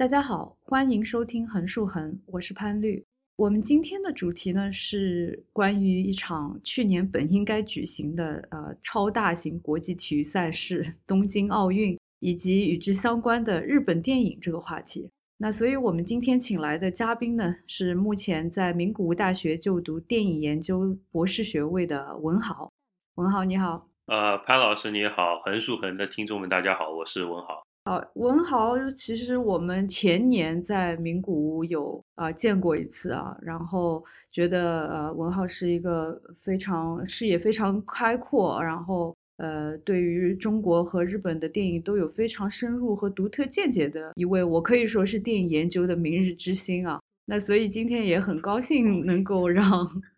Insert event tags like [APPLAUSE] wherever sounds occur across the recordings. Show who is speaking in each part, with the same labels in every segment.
Speaker 1: 大家好，欢迎收听横竖横，我是潘绿。我们今天的主题呢是关于一场去年本应该举行的呃超大型国际体育赛事——东京奥运，以及与之相关的日本电影这个话题。那所以我们今天请来的嘉宾呢是目前在名古屋大学就读电影研究博士学位的文豪。文豪你好，
Speaker 2: 呃，潘老师你好，横竖横的听众们大家好，我是文豪。
Speaker 1: 啊，文豪，其实我们前年在名古屋有啊见过一次啊，然后觉得呃文豪是一个非常视野非常开阔，然后呃对于中国和日本的电影都有非常深入和独特见解的一位，我可以说是电影研究的明日之星啊。那所以今天也很高兴能够让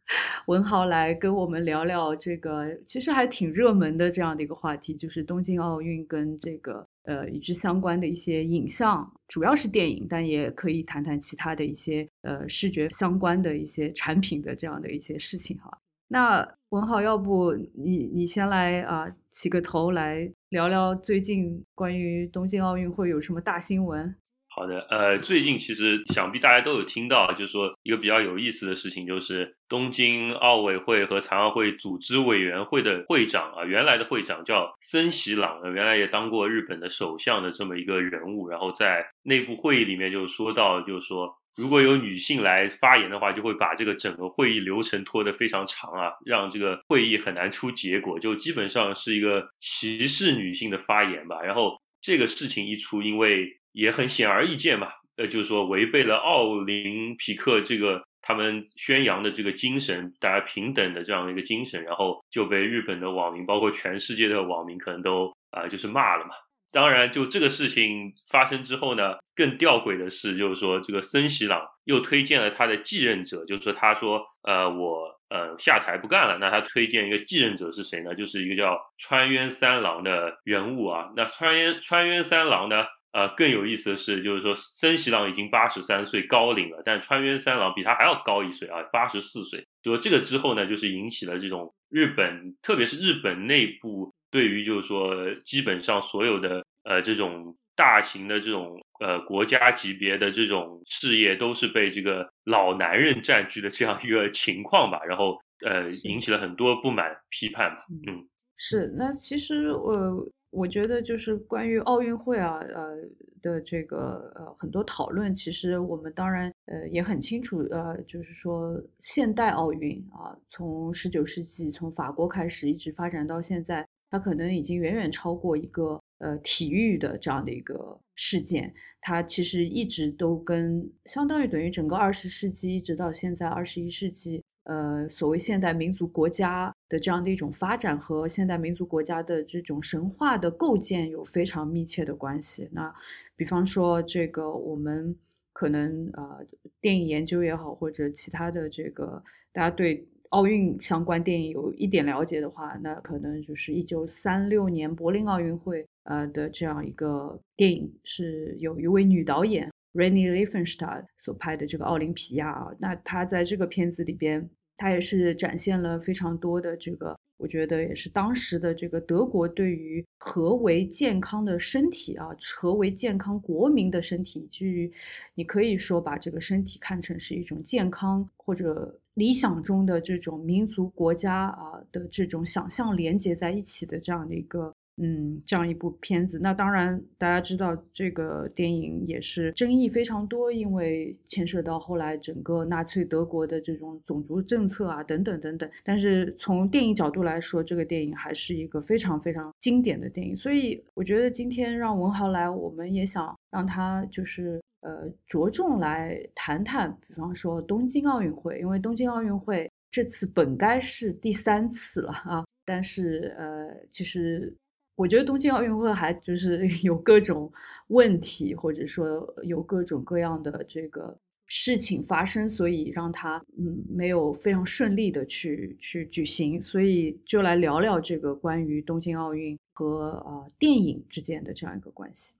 Speaker 1: [LAUGHS] 文豪来跟我们聊聊这个其实还挺热门的这样的一个话题，就是东京奥运跟这个。呃，与之相关的一些影像，主要是电影，但也可以谈谈其他的一些呃视觉相关的一些产品的这样的一些事情哈。那文豪，要不你你先来啊起个头来聊聊最近关于东京奥运会有什么大新闻？
Speaker 2: 好的，呃，最近其实想必大家都有听到，就是说一个比较有意思的事情，就是东京奥委会和残奥会组织委员会的会长啊，原来的会长叫森喜朗，原来也当过日本的首相的这么一个人物，然后在内部会议里面就说到，就是说如果有女性来发言的话，就会把这个整个会议流程拖得非常长啊，让这个会议很难出结果，就基本上是一个歧视女性的发言吧。然后这个事情一出，因为也很显而易见嘛，呃，就是说违背了奥林匹克这个他们宣扬的这个精神，大家平等的这样一个精神，然后就被日本的网民，包括全世界的网民，可能都啊就是骂了嘛。当然，就这个事情发生之后呢，更吊诡的是，就是说这个森喜朗又推荐了他的继任者，就是说他说，呃，我呃下台不干了，那他推荐一个继任者是谁呢？就是一个叫川渊三郎的人物啊。那川渊川渊三郎呢？呃，更有意思的是，就是说森喜朗已经八十三岁高龄了，但川渊三郎比他还要高一岁啊，八十四岁。就说这个之后呢，就是引起了这种日本，特别是日本内部对于就是说基本上所有的呃这种大型的这种呃国家级别的这种事业都是被这个老男人占据的这样一个情况吧，然后呃引起了很多不满批判吧。
Speaker 1: 嗯，是。那其实呃。我觉得就是关于奥运会啊，呃的这个呃很多讨论，其实我们当然呃也很清楚，呃就是说现代奥运啊，从十九世纪从法国开始一直发展到现在，它可能已经远远超过一个呃体育的这样的一个事件，它其实一直都跟相当于等于整个二十世纪一直到现在二十一世纪。呃，所谓现代民族国家的这样的一种发展和现代民族国家的这种神话的构建有非常密切的关系。那比方说，这个我们可能呃，电影研究也好，或者其他的这个大家对奥运相关电影有一点了解的话，那可能就是一九三六年柏林奥运会呃的这样一个电影，是有一位女导演。Renny Liefenstahl 所拍的这个《奥林匹亚》啊，那他在这个片子里边，他也是展现了非常多的这个，我觉得也是当时的这个德国对于何为健康的身体啊，何为健康国民的身体，以至于你可以说把这个身体看成是一种健康或者理想中的这种民族国家啊的这种想象连接在一起的这样的一个。嗯，这样一部片子，那当然大家知道这个电影也是争议非常多，因为牵涉到后来整个纳粹德国的这种种族政策啊，等等等等。但是从电影角度来说，这个电影还是一个非常非常经典的电影。所以我觉得今天让文豪来，我们也想让他就是呃着重来谈谈，比方说东京奥运会，因为东京奥运会这次本该是第三次了啊，但是呃其实。我觉得东京奥运会还就是 [LAUGHS] 有各种问题，或者说有各种各样的这个事情发生，所以让它嗯没有非常顺利的去去举行。所以就来聊聊这个关于东京奥运和啊电影之间的这样一个关系。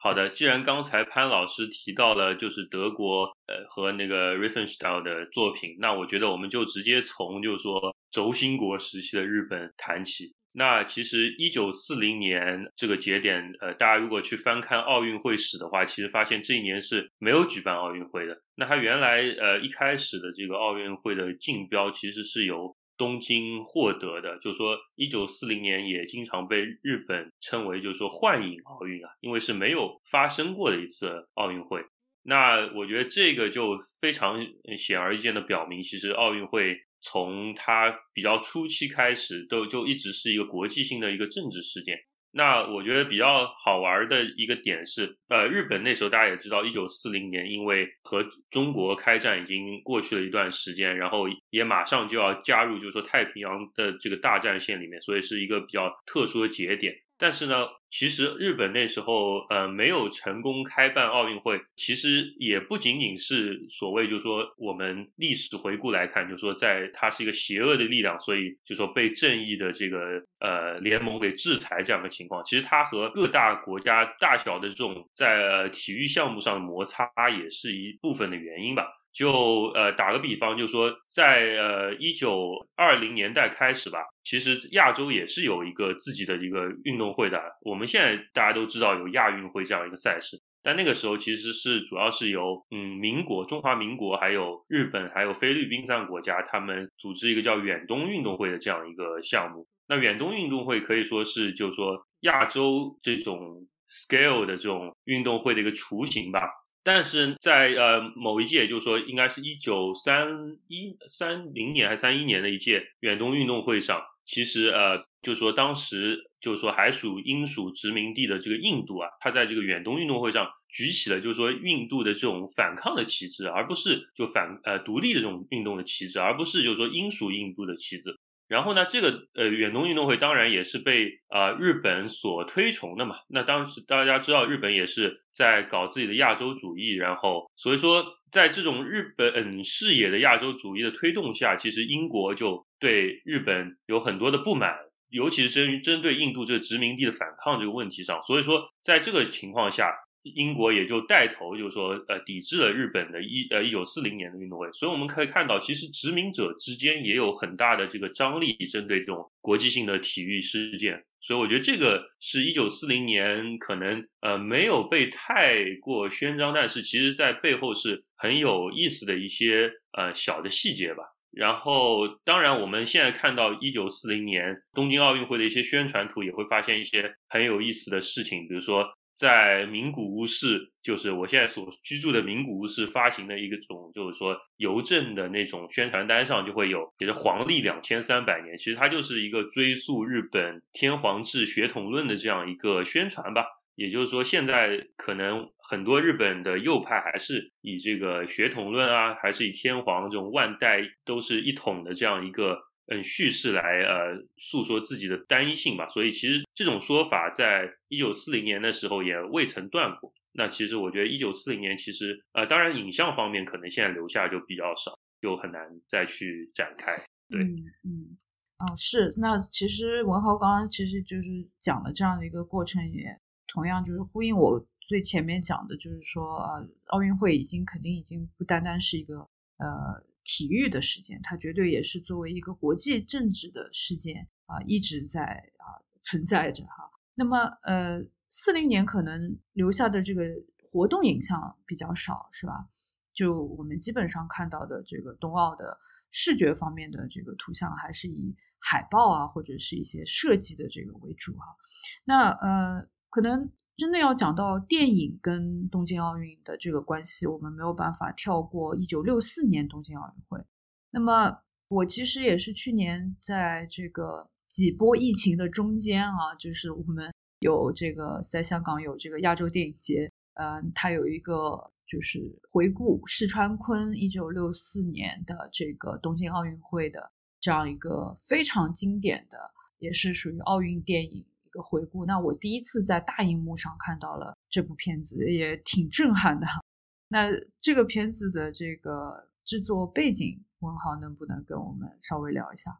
Speaker 2: 好的，既然刚才潘老师提到了就是德国呃和那个 Riefenstahl 的作品，那我觉得我们就直接从就是说轴心国时期的日本谈起。那其实一九四零年这个节点，呃，大家如果去翻看奥运会史的话，其实发现这一年是没有举办奥运会的。那它原来呃一开始的这个奥运会的竞标其实是由东京获得的，就是说一九四零年也经常被日本称为就是说幻影奥运啊，因为是没有发生过的一次奥运会。那我觉得这个就非常显而易见的表明，其实奥运会从它比较初期开始，都就一直是一个国际性的一个政治事件。那我觉得比较好玩的一个点是，呃，日本那时候大家也知道，一九四零年因为和中国开战已经过去了一段时间，然后也马上就要加入，就是说太平洋的这个大战线里面，所以是一个比较特殊的节点。但是呢，其实日本那时候呃没有成功开办奥运会，其实也不仅仅是所谓就是说我们历史回顾来看，就是说在它是一个邪恶的力量，所以就说被正义的这个呃联盟给制裁这样的情况。其实它和各大国家大小的这种在呃体育项目上的摩擦也是一部分的原因吧。就呃打个比方，就说在呃一九二零年代开始吧，其实亚洲也是有一个自己的一个运动会的。我们现在大家都知道有亚运会这样一个赛事，但那个时候其实是主要是由嗯民国、中华民国、还有日本、还有菲律宾三个国家，他们组织一个叫远东运动会的这样一个项目。那远东运动会可以说是就是说亚洲这种 scale 的这种运动会的一个雏形吧。但是在呃某一届，就是说应该是一九三一三零年还是三一年的一届远东运动会上，其实呃就是说当时就是说还属英属殖民地的这个印度啊，他在这个远东运动会上举起了就是说印度的这种反抗的旗帜，而不是就反呃独立的这种运动的旗帜，而不是就是说英属印度的旗帜。然后呢，这个呃远东运动会当然也是被啊日本所推崇的嘛。那当时大家知道，日本也是在搞自己的亚洲主义，然后所以说在这种日本视野的亚洲主义的推动下，其实英国就对日本有很多的不满，尤其是针针对印度这个殖民地的反抗这个问题上。所以说，在这个情况下。英国也就带头，就是说，呃，抵制了日本的一呃一九四零年的运动会。所以我们可以看到，其实殖民者之间也有很大的这个张力，针对这种国际性的体育事件。所以我觉得这个是一九四零年可能呃没有被太过宣张，但是其实在背后是很有意思的一些呃小的细节吧。然后，当然我们现在看到一九四零年东京奥运会的一些宣传图，也会发现一些很有意思的事情，比如说。在名古屋市，就是我现在所居住的名古屋市发行的一个种，就是说邮政的那种宣传单上就会有写着“皇历两千三百年”，其实它就是一个追溯日本天皇制血统论的这样一个宣传吧。也就是说，现在可能很多日本的右派还是以这个血统论啊，还是以天皇这种万代都是一统的这样一个。嗯，叙事来呃诉说自己的单一性吧，所以其实这种说法在一九四零年的时候也未曾断过。那其实我觉得一九四零年其实呃，当然影像方面可能现在留下就比较少，就很难再去展开。对，
Speaker 1: 嗯，哦是，那其实文豪刚刚其实就是讲了这样的一个过程，也同样就是呼应我最前面讲的，就是说啊，奥运会已经肯定已经不单单是一个呃。体育的事件，它绝对也是作为一个国际政治的事件啊，一直在啊存在着哈。那么，呃，四零年可能留下的这个活动影像比较少，是吧？就我们基本上看到的这个冬奥的视觉方面的这个图像，还是以海报啊或者是一些设计的这个为主哈。那呃，可能。真的要讲到电影跟东京奥运的这个关系，我们没有办法跳过一九六四年东京奥运会。那么我其实也是去年在这个几波疫情的中间啊，就是我们有这个在香港有这个亚洲电影节，嗯，它有一个就是回顾石川昆一九六四年的这个东京奥运会的这样一个非常经典的，也是属于奥运电影。回顾，那我第一次在大荧幕上看到了这部片子，也挺震撼的。那这个片子的这个制作背景，文豪能不能跟我们稍微聊一下？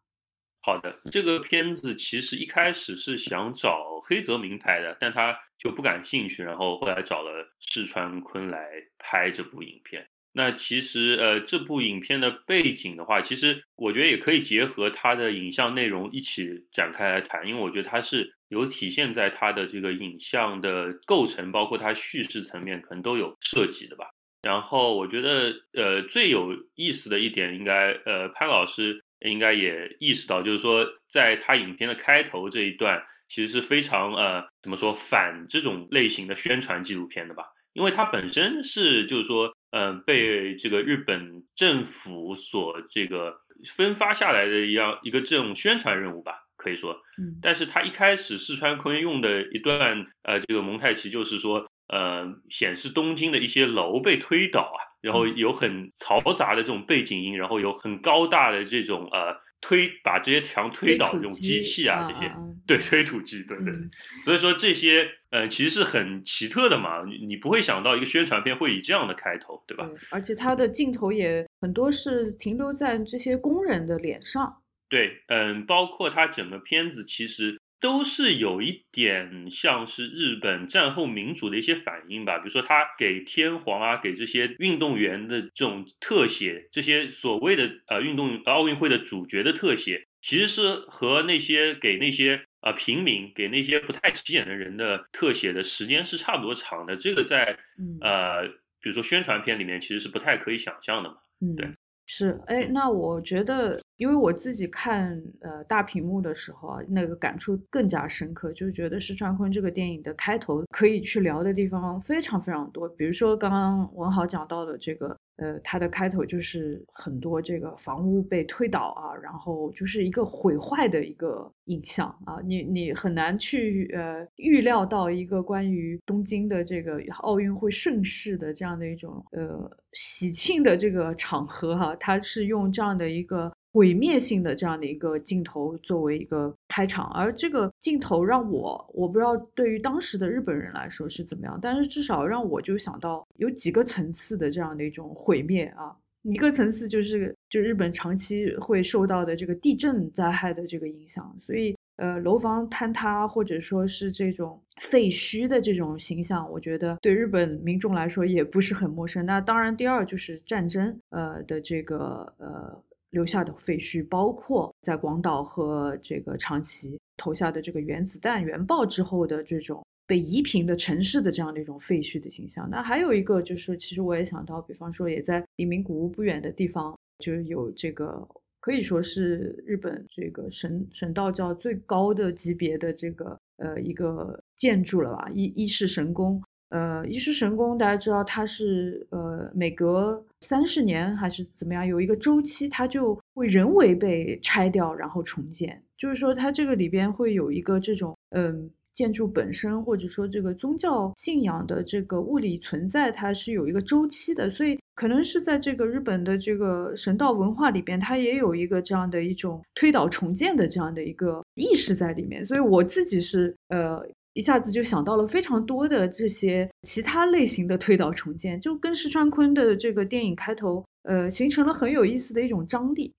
Speaker 2: 好的，这个片子其实一开始是想找黑泽明拍的，但他就不感兴趣，然后后来找了世川昆来拍这部影片。那其实呃，这部影片的背景的话，其实我觉得也可以结合它的影像内容一起展开来谈，因为我觉得它是有体现在它的这个影像的构成，包括它叙事层面，可能都有涉及的吧。然后我觉得呃，最有意思的一点，应该呃，潘老师应该也意识到，就是说在他影片的开头这一段，其实是非常呃，怎么说反这种类型的宣传纪录片的吧。因为它本身是就是说，嗯，被这个日本政府所这个分发下来的一样一个这种宣传任务吧，可以说，
Speaker 1: 嗯，
Speaker 2: 但是他一开始四川坤用的一段呃这个蒙太奇就是说，呃，显示东京的一些楼被推倒啊，然后有很嘈杂的这种背景音，然后有很高大的这种呃。推把这些墙推倒的这种机器啊，这些对推土机，对对，所以说这些呃其实是很奇特的嘛，你你不会想到一个宣传片会以这样的开头，对吧？
Speaker 1: 而且它的镜头也很多是停留在这些工人的脸上，
Speaker 2: 对，嗯，包括它整个片子其实。都是有一点像是日本战后民主的一些反应吧，比如说他给天皇啊，给这些运动员的这种特写，这些所谓的呃运动奥运会的主角的特写，其实是和那些给那些呃平民、给那些不太起眼的人的特写的时间是差不多长的。这个在呃比如说宣传片里面其实是不太可以想象的嘛。
Speaker 1: 嗯，
Speaker 2: 对，
Speaker 1: 是，哎，那我觉得。因为我自己看呃大屏幕的时候啊，那个感触更加深刻，就觉得石川坤这个电影的开头可以去聊的地方非常非常多。比如说刚刚文豪讲到的这个，呃，它的开头就是很多这个房屋被推倒啊，然后就是一个毁坏的一个影像啊，你你很难去呃预料到一个关于东京的这个奥运会盛世的这样的一种呃喜庆的这个场合哈，它是用这样的一个。毁灭性的这样的一个镜头作为一个开场，而这个镜头让我我不知道对于当时的日本人来说是怎么样，但是至少让我就想到有几个层次的这样的一种毁灭啊，一个层次就是就日本长期会受到的这个地震灾害的这个影响，所以呃楼房坍塌或者说是这种废墟的这种形象，我觉得对日本民众来说也不是很陌生。那当然，第二就是战争呃的这个呃。留下的废墟，包括在广岛和这个长崎投下的这个原子弹、原爆之后的这种被夷平的城市的这样的一种废墟的形象。那还有一个就是，其实我也想到，比方说也在黎明古屋不远的地方，就是有这个可以说是日本这个神神道教最高的级别的这个呃一个建筑了吧，伊伊势神宫。呃，伊势神宫大家知道，它是呃每隔三十年还是怎么样，有一个周期，它就会人为被拆掉，然后重建。就是说，它这个里边会有一个这种嗯建筑本身，或者说这个宗教信仰的这个物理存在，它是有一个周期的。所以，可能是在这个日本的这个神道文化里边，它也有一个这样的一种推倒重建的这样的一个意识在里面。所以，我自己是呃。一下子就想到了非常多的这些其他类型的推倒重建，就跟石川昆的这个电影开头，呃，形成了很有意思的一种张力。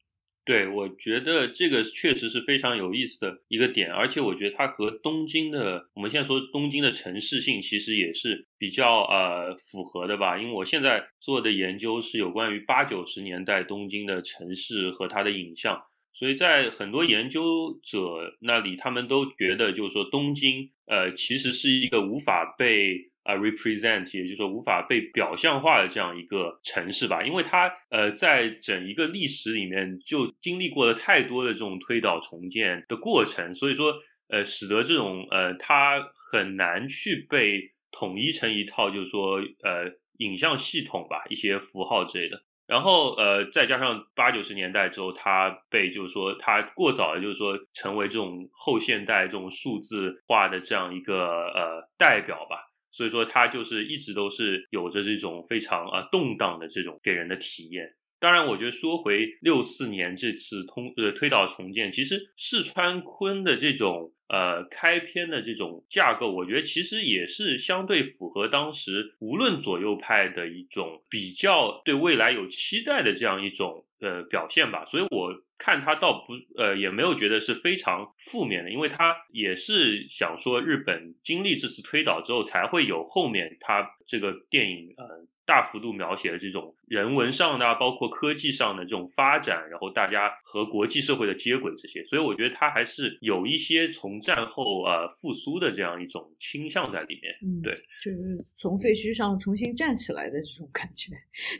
Speaker 2: 对，我觉得这个确实是非常有意思的一个点，而且我觉得它和东京的，我们现在说东京的城市性，其实也是比较呃符合的吧。因为我现在做的研究是有关于八九十年代东京的城市和它的影像。所以在很多研究者那里，他们都觉得，就是说东京，呃，其实是一个无法被啊 represent，也就是说无法被表象化的这样一个城市吧，因为它呃在整一个历史里面就经历过了太多的这种推倒重建的过程，所以说呃使得这种呃它很难去被统一成一套，就是说呃影像系统吧，一些符号之类的。然后，呃，再加上八九十年代之后，他被就是说，他过早的，就是说，成为这种后现代这种数字化的这样一个呃代表吧。所以说，他就是一直都是有着这种非常啊动荡的这种给人的体验。当然，我觉得说回六四年这次通呃推倒重建，其实四川昆的这种。呃，开篇的这种架构，我觉得其实也是相对符合当时无论左右派的一种比较对未来有期待的这样一种呃表现吧。所以我看他倒不呃也没有觉得是非常负面的，因为他也是想说日本经历这次推倒之后，才会有后面他这个电影呃大幅度描写了这种人文上的，包括科技上的这种发展，然后大家和国际社会的接轨这些，所以我觉得它还是有一些从战后呃复苏的这样一种倾向在里面。
Speaker 1: 嗯，
Speaker 2: 对，
Speaker 1: 就是从废墟上重新站起来的这种感觉，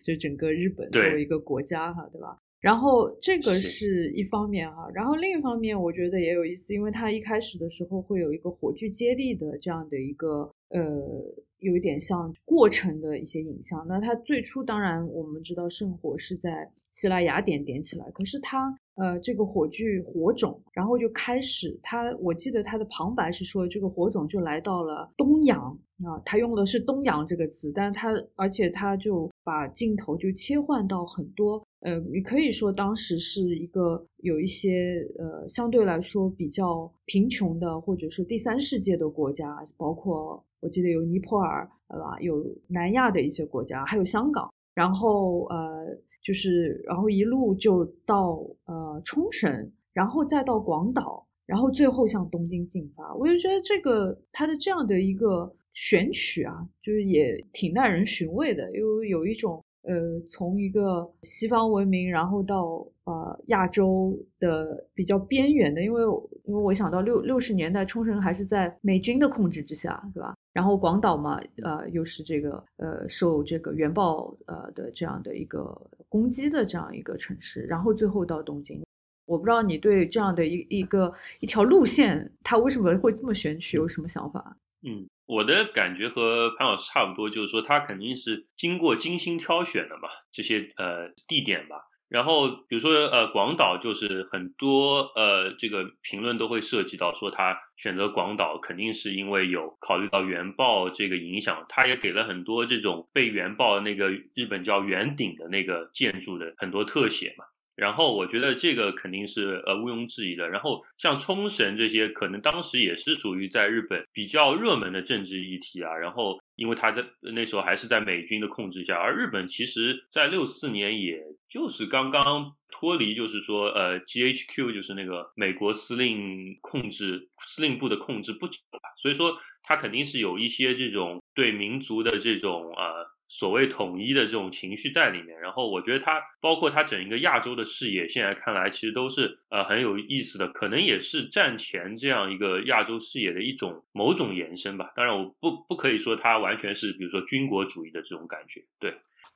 Speaker 1: 就整个日本作为一个国家哈，对吧？然后这个是一方面哈，然后另一方面我觉得也有意思，因为它一开始的时候会有一个火炬接力的这样的一个呃，有一点像过程的一些影像。那它最初当然我们知道圣火是在希腊雅典点起来，可是它呃这个火炬火种，然后就开始它，我记得它的旁白是说这个火种就来到了东洋啊，他用的是东洋这个字，但是他而且他就把镜头就切换到很多。呃，你可以说当时是一个有一些呃相对来说比较贫穷的，或者是第三世界的国家，包括我记得有尼泊尔，对吧？有南亚的一些国家，还有香港，然后呃，就是然后一路就到呃冲绳，然后再到广岛，然后最后向东京进发。我就觉得这个它的这样的一个选取啊，就是也挺耐人寻味的，因为有一种。呃，从一个西方文明，然后到呃亚洲的比较边缘的，因为因为我想到六六十年代冲绳还是在美军的控制之下，对吧？然后广岛嘛，呃，又是这个呃受这个原爆呃的这样的一个攻击的这样一个城市，然后最后到东京，我不知道你对这样的一一个一条路线，它为什么会这么选取，有什么想法？
Speaker 2: 嗯。我的感觉和潘老师差不多，就是说他肯定是经过精心挑选的嘛，这些呃地点吧。然后比如说呃广岛，就是很多呃这个评论都会涉及到说他选择广岛肯定是因为有考虑到原爆这个影响，他也给了很多这种被原爆那个日本叫圆顶的那个建筑的很多特写嘛。然后我觉得这个肯定是呃毋庸置疑的。然后像冲绳这些，可能当时也是属于在日本比较热门的政治议题啊。然后因为他在那时候还是在美军的控制下，而日本其实在六四年也就是刚刚脱离，就是说呃 GHQ 就是那个美国司令控制司令部的控制不久吧。所以说他肯定是有一些这种对民族的这种呃。所谓统一的这种情绪在里面，然后我觉得它包括它整一个亚洲的视野，现在看来其实都是呃很有意思的，可能也是战前这样一个亚洲视野的一种某种延伸吧。当然，我不不可以说它完全是比如说军国主义的这种感觉。对，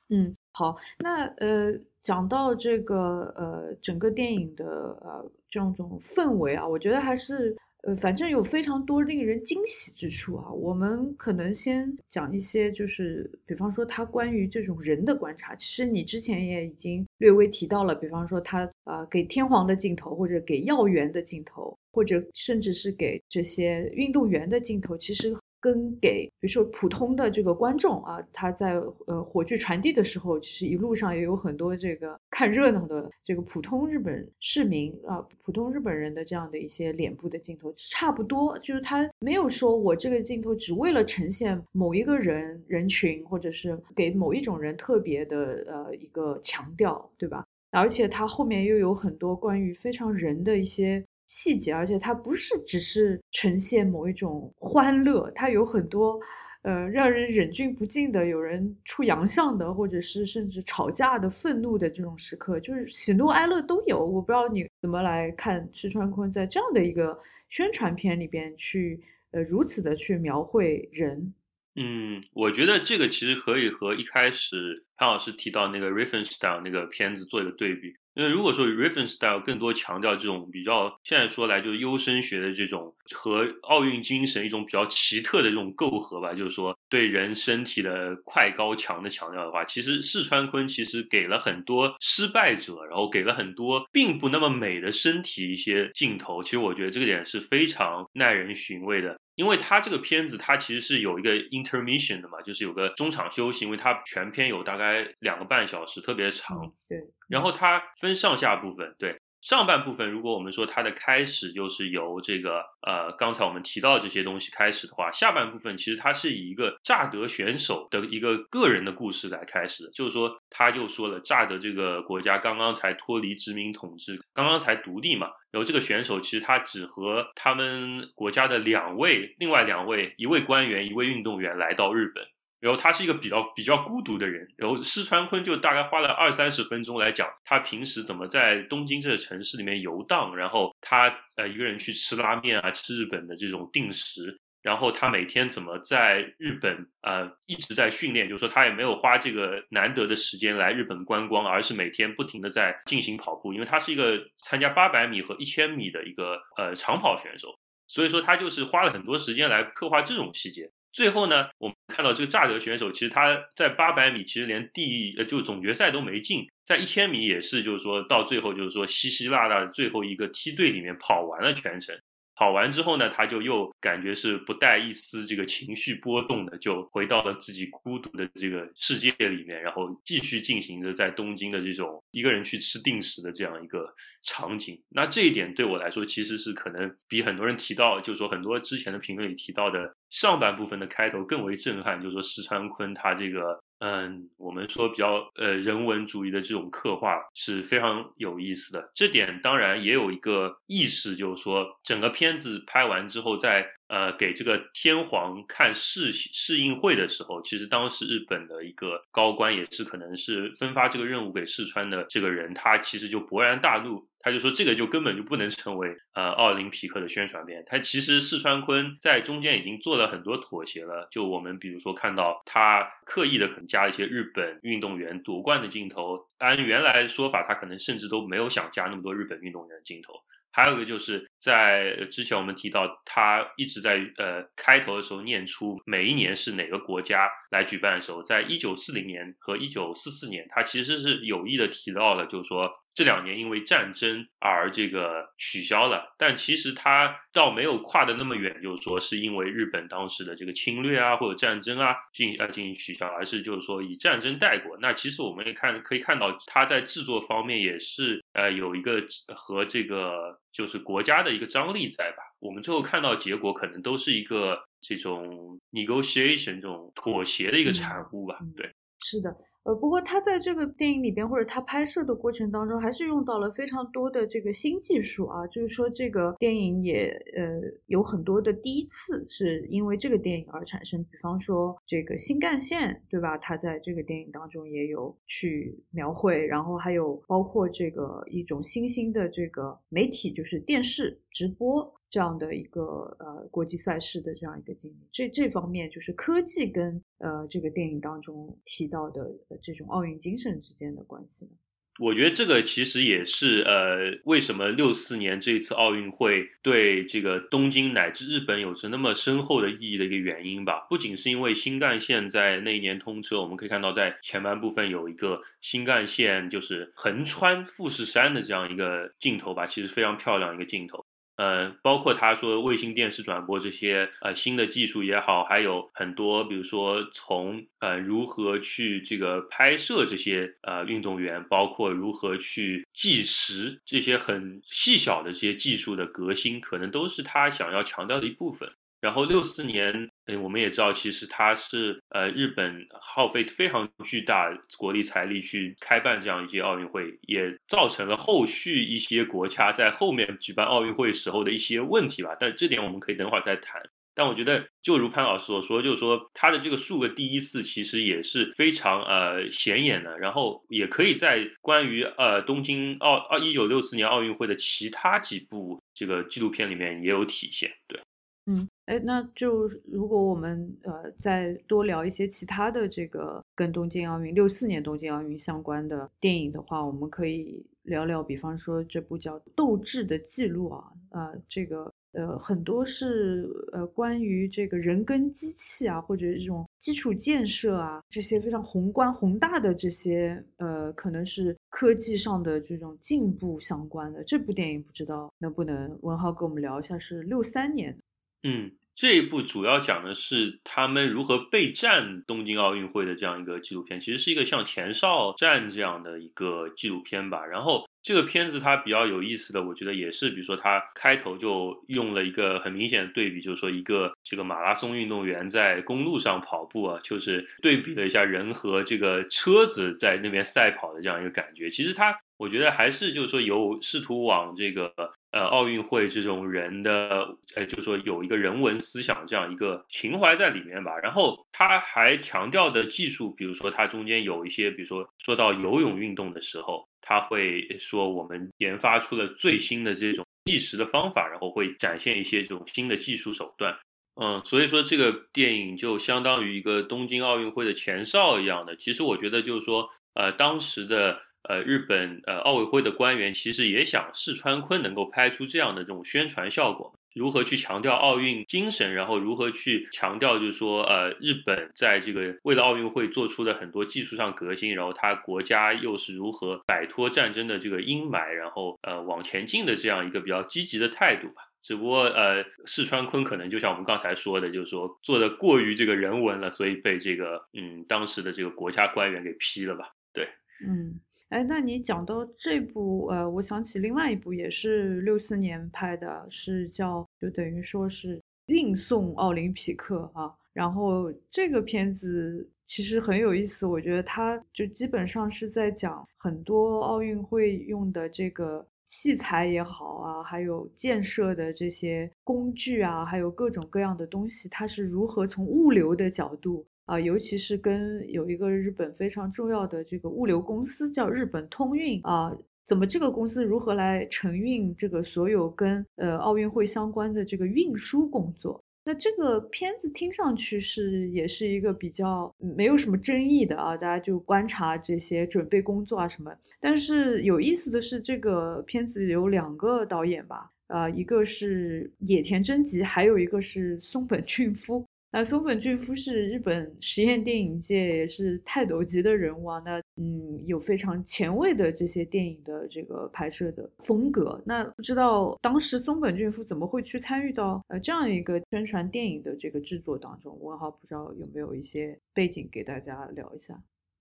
Speaker 1: 嗯，好，那呃讲到这个呃整个电影的呃这种种氛围啊，我觉得还是。呃，反正有非常多令人惊喜之处啊。我们可能先讲一些，就是比方说他关于这种人的观察。其实你之前也已经略微提到了，比方说他啊给天皇的镜头，或者给要员的镜头，或者甚至是给这些运动员的镜头，其实。跟给比如说普通的这个观众啊，他在呃火炬传递的时候，其实一路上也有很多这个看热闹的这个普通日本市民啊，普通日本人的这样的一些脸部的镜头，差不多就是他没有说我这个镜头只为了呈现某一个人人群，或者是给某一种人特别的呃一个强调，对吧？而且他后面又有很多关于非常人的一些。细节，而且它不是只是呈现某一种欢乐，它有很多，呃，让人忍俊不禁的，有人出洋相的，或者是甚至吵架的、愤怒的这种时刻，就是喜怒哀乐都有。我不知道你怎么来看石川坤在这样的一个宣传片里边去，呃，如此的去描绘人。
Speaker 2: 嗯，我觉得这个其实可以和一开始潘老师提到那个《Riefenstahl》那个片子做一个对比。因为如果说 Riefenstahl 更多强调这种比较，现在说来就是优生学的这种和奥运精神一种比较奇特的这种构合吧，就是说对人身体的快高强的强调的话，其实四川坤其实给了很多失败者，然后给了很多并不那么美的身体一些镜头。其实我觉得这个点是非常耐人寻味的。因为它这个片子，它其实是有一个 intermission 的嘛，就是有个中场休息，因为它全片有大概两个半小时，特别长。
Speaker 1: 对。
Speaker 2: 然后它分上下部分，对。上半部分，如果我们说它的开始就是由这个呃刚才我们提到这些东西开始的话，下半部分其实它是以一个乍得选手的一个个人的故事来开始的，就是说他就说了乍得这个国家刚刚才脱离殖民统治，刚刚才独立嘛，然后这个选手其实他只和他们国家的两位另外两位一位官员一位运动员来到日本。然后他是一个比较比较孤独的人，然后施川坤就大概花了二三十分钟来讲他平时怎么在东京这个城市里面游荡，然后他呃一个人去吃拉面啊，吃日本的这种定食，然后他每天怎么在日本呃一直在训练，就是说他也没有花这个难得的时间来日本观光，而是每天不停的在进行跑步，因为他是一个参加八百米和一千米的一个呃长跑选手，所以说他就是花了很多时间来刻画这种细节。最后呢，我们看到这个炸德选手，其实他在八百米其实连第一呃就总决赛都没进，在一千米也是，就是说到最后就是说稀稀拉拉的最后一个梯队里面跑完了全程。跑完之后呢，他就又感觉是不带一丝这个情绪波动的，就回到了自己孤独的这个世界里面，然后继续进行着在东京的这种一个人去吃定时的这样一个场景。那这一点对我来说，其实是可能比很多人提到，就是说很多之前的评论里提到的上半部分的开头更为震撼。就是说石川坤他这个。嗯，我们说比较呃人文主义的这种刻画是非常有意思的。这点当然也有一个意识，就是说整个片子拍完之后，在呃给这个天皇看试试映会的时候，其实当时日本的一个高官也是可能是分发这个任务给四川的这个人，他其实就勃然大怒。他就说这个就根本就不能成为呃奥林匹克的宣传片。他其实四川坤在中间已经做了很多妥协了。就我们比如说看到他刻意的可能加一些日本运动员夺冠的镜头，按原来说法，他可能甚至都没有想加那么多日本运动员的镜头。还有一个就是在之前我们提到，他一直在呃开头的时候念出每一年是哪个国家来举办的时候，在一九四零年和一九四四年，他其实是有意的提到了，就是说。这两年因为战争而这个取消了，但其实它倒没有跨的那么远，就是说是因为日本当时的这个侵略啊或者战争啊进呃进行取消，而是就是说以战争代过。那其实我们也看可以看到它在制作方面也是呃有一个和这个就是国家的一个张力在吧。我们最后看到结果可能都是一个这种 negotiation 这种妥协的一个产物吧。对，
Speaker 1: 是的。呃，不过他在这个电影里边，或者他拍摄的过程当中，还是用到了非常多的这个新技术啊。就是说，这个电影也呃有很多的第一次是因为这个电影而产生。比方说这个新干线，对吧？他在这个电影当中也有去描绘，然后还有包括这个一种新兴的这个媒体，就是电视直播。这样的一个呃国际赛事的这样一个经历，这这方面就是科技跟呃这个电影当中提到的这种奥运精神之间的关系呢？
Speaker 2: 我觉得这个其实也是呃为什么六四年这一次奥运会对这个东京乃至日本有着那么深厚的意义的一个原因吧。不仅是因为新干线在那一年通车，我们可以看到在前半部分有一个新干线就是横穿富士山的这样一个镜头吧，其实非常漂亮一个镜头。呃，包括他说卫星电视转播这些呃新的技术也好，还有很多，比如说从呃如何去这个拍摄这些呃运动员，包括如何去计时这些很细小的这些技术的革新，可能都是他想要强调的一部分。然后六四年，哎，我们也知道，其实它是呃日本耗费非常巨大国力财力去开办这样一届奥运会，也造成了后续一些国家在后面举办奥运会时候的一些问题吧。但这点我们可以等会儿再谈。但我觉得，就如潘老师所说，就是说他的这个数个第一次其实也是非常呃显眼的，然后也可以在关于呃东京奥奥一九六四年奥运会的其他几部这个纪录片里面也有体现。对。
Speaker 1: 嗯，哎，那就如果我们呃再多聊一些其他的这个跟东京奥运六四年东京奥运相关的电影的话，我们可以聊聊，比方说这部叫《斗志的记录》啊，呃，这个呃很多是呃关于这个人跟机器啊，或者这种基础建设啊这些非常宏观宏大的这些呃可能是科技上的这种进步相关的这部电影，不知道能不能文浩跟我们聊一下？是六三年的。
Speaker 2: 嗯，这一部主要讲的是他们如何备战东京奥运会的这样一个纪录片，其实是一个像前哨战这样的一个纪录片吧。然后这个片子它比较有意思的，我觉得也是，比如说它开头就用了一个很明显的对比，就是说一个这个马拉松运动员在公路上跑步啊，就是对比了一下人和这个车子在那边赛跑的这样一个感觉。其实它，我觉得还是就是说有试图往这个。呃奥运会这种人的呃，就是说有一个人文思想这样一个情怀在里面吧。然后他还强调的技术，比如说它中间有一些，比如说说到游泳运动的时候，他会说我们研发出了最新的这种计时的方法，然后会展现一些这种新的技术手段。嗯，所以说这个电影就相当于一个东京奥运会的前哨一样的。其实我觉得就是说，呃，当时的呃日本呃奥委会的官员其实也想试川昆能够拍出这样的这种宣传效果，如何去强调奥运精神，然后如何去强调就是说，呃，日本在这个为了奥运会做出的很多技术上革新，然后他国家又是如何摆脱战争的这个阴霾，然后呃往前进的这样一个比较积极的态度吧。只不过，呃，四川昆可能就像我们刚才说的，就是说做的过于这个人文了，所以被这个嗯当时的这个国家官员给批了吧？对，
Speaker 1: 嗯，哎，那你讲到这部，呃，我想起另外一部也是六四年拍的，是叫就等于说是运送奥林匹克啊。然后这个片子其实很有意思，我觉得它就基本上是在讲很多奥运会用的这个。器材也好啊，还有建设的这些工具啊，还有各种各样的东西，它是如何从物流的角度啊，尤其是跟有一个日本非常重要的这个物流公司叫日本通运啊，怎么这个公司如何来承运这个所有跟呃奥运会相关的这个运输工作？那这个片子听上去是也是一个比较没有什么争议的啊，大家就观察这些准备工作啊什么。但是有意思的是，这个片子有两个导演吧，呃，一个是野田真吉，还有一个是松本俊夫。那松本俊夫是日本实验电影界也是泰斗级的人物啊，那嗯有非常前卫的这些电影的这个拍摄的风格。那不知道当时松本俊夫怎么会去参与到呃这样一个宣传电影的这个制作当中？文豪不知道有没有一些背景给大家聊一下。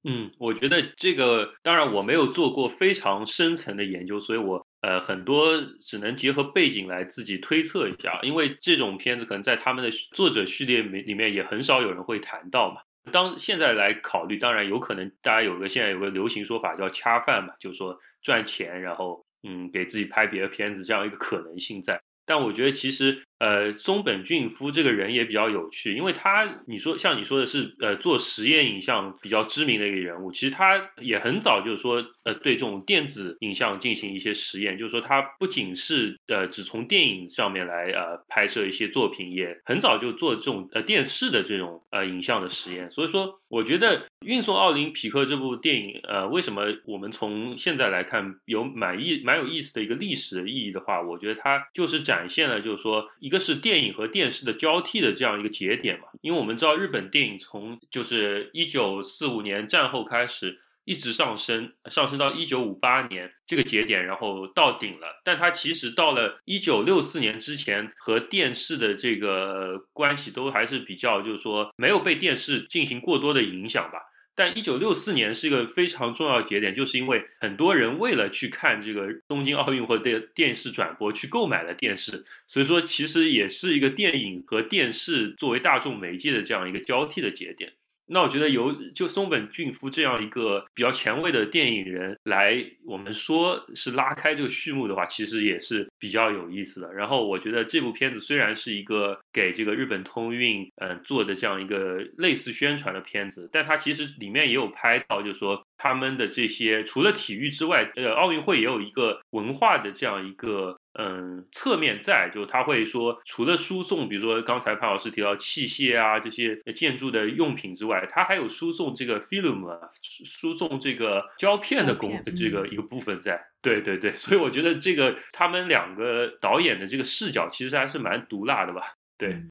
Speaker 2: 嗯，我觉得这个当然我没有做过非常深层的研究，所以我。呃，很多只能结合背景来自己推测一下，因为这种片子可能在他们的作者序列里里面也很少有人会谈到嘛。当现在来考虑，当然有可能大家有个现在有个流行说法叫恰饭嘛，就是说赚钱，然后嗯给自己拍别的片子这样一个可能性在。但我觉得其实。呃，松本俊夫这个人也比较有趣，因为他你说像你说的是，呃，做实验影像比较知名的一个人物，其实他也很早就是说，呃，对这种电子影像进行一些实验，就是说他不仅是呃只从电影上面来呃拍摄一些作品，也很早就做这种呃电视的这种呃影像的实验。所以说，我觉得《运送奥林匹克》这部电影，呃，为什么我们从现在来看有蛮意蛮有意思的一个历史的意义的话，我觉得它就是展现了就是说一。一个是电影和电视的交替的这样一个节点嘛，因为我们知道日本电影从就是一九四五年战后开始一直上升，上升到一九五八年这个节点，然后到顶了。但它其实到了一九六四年之前和电视的这个关系都还是比较，就是说没有被电视进行过多的影响吧。但一九六四年是一个非常重要节点，就是因为很多人为了去看这个东京奥运会的电视转播，去购买了电视，所以说其实也是一个电影和电视作为大众媒介的这样一个交替的节点。那我觉得由就松本俊夫这样一个比较前卫的电影人来，我们说是拉开这个序幕的话，其实也是比较有意思的。然后我觉得这部片子虽然是一个给这个日本通运嗯做的这样一个类似宣传的片子，但它其实里面也有拍到，就是说。他们的这些除了体育之外，呃，奥运会也有一个文化的这样一个嗯侧面在，就他会说，除了输送，比如说刚才潘老师提到器械啊这些建筑的用品之外，他还有输送这个 film 啊，输送这个胶片的工这个一个部分在。对对对，所以我觉得这个他们两个导演的这个视角其实还是蛮毒辣的吧？对。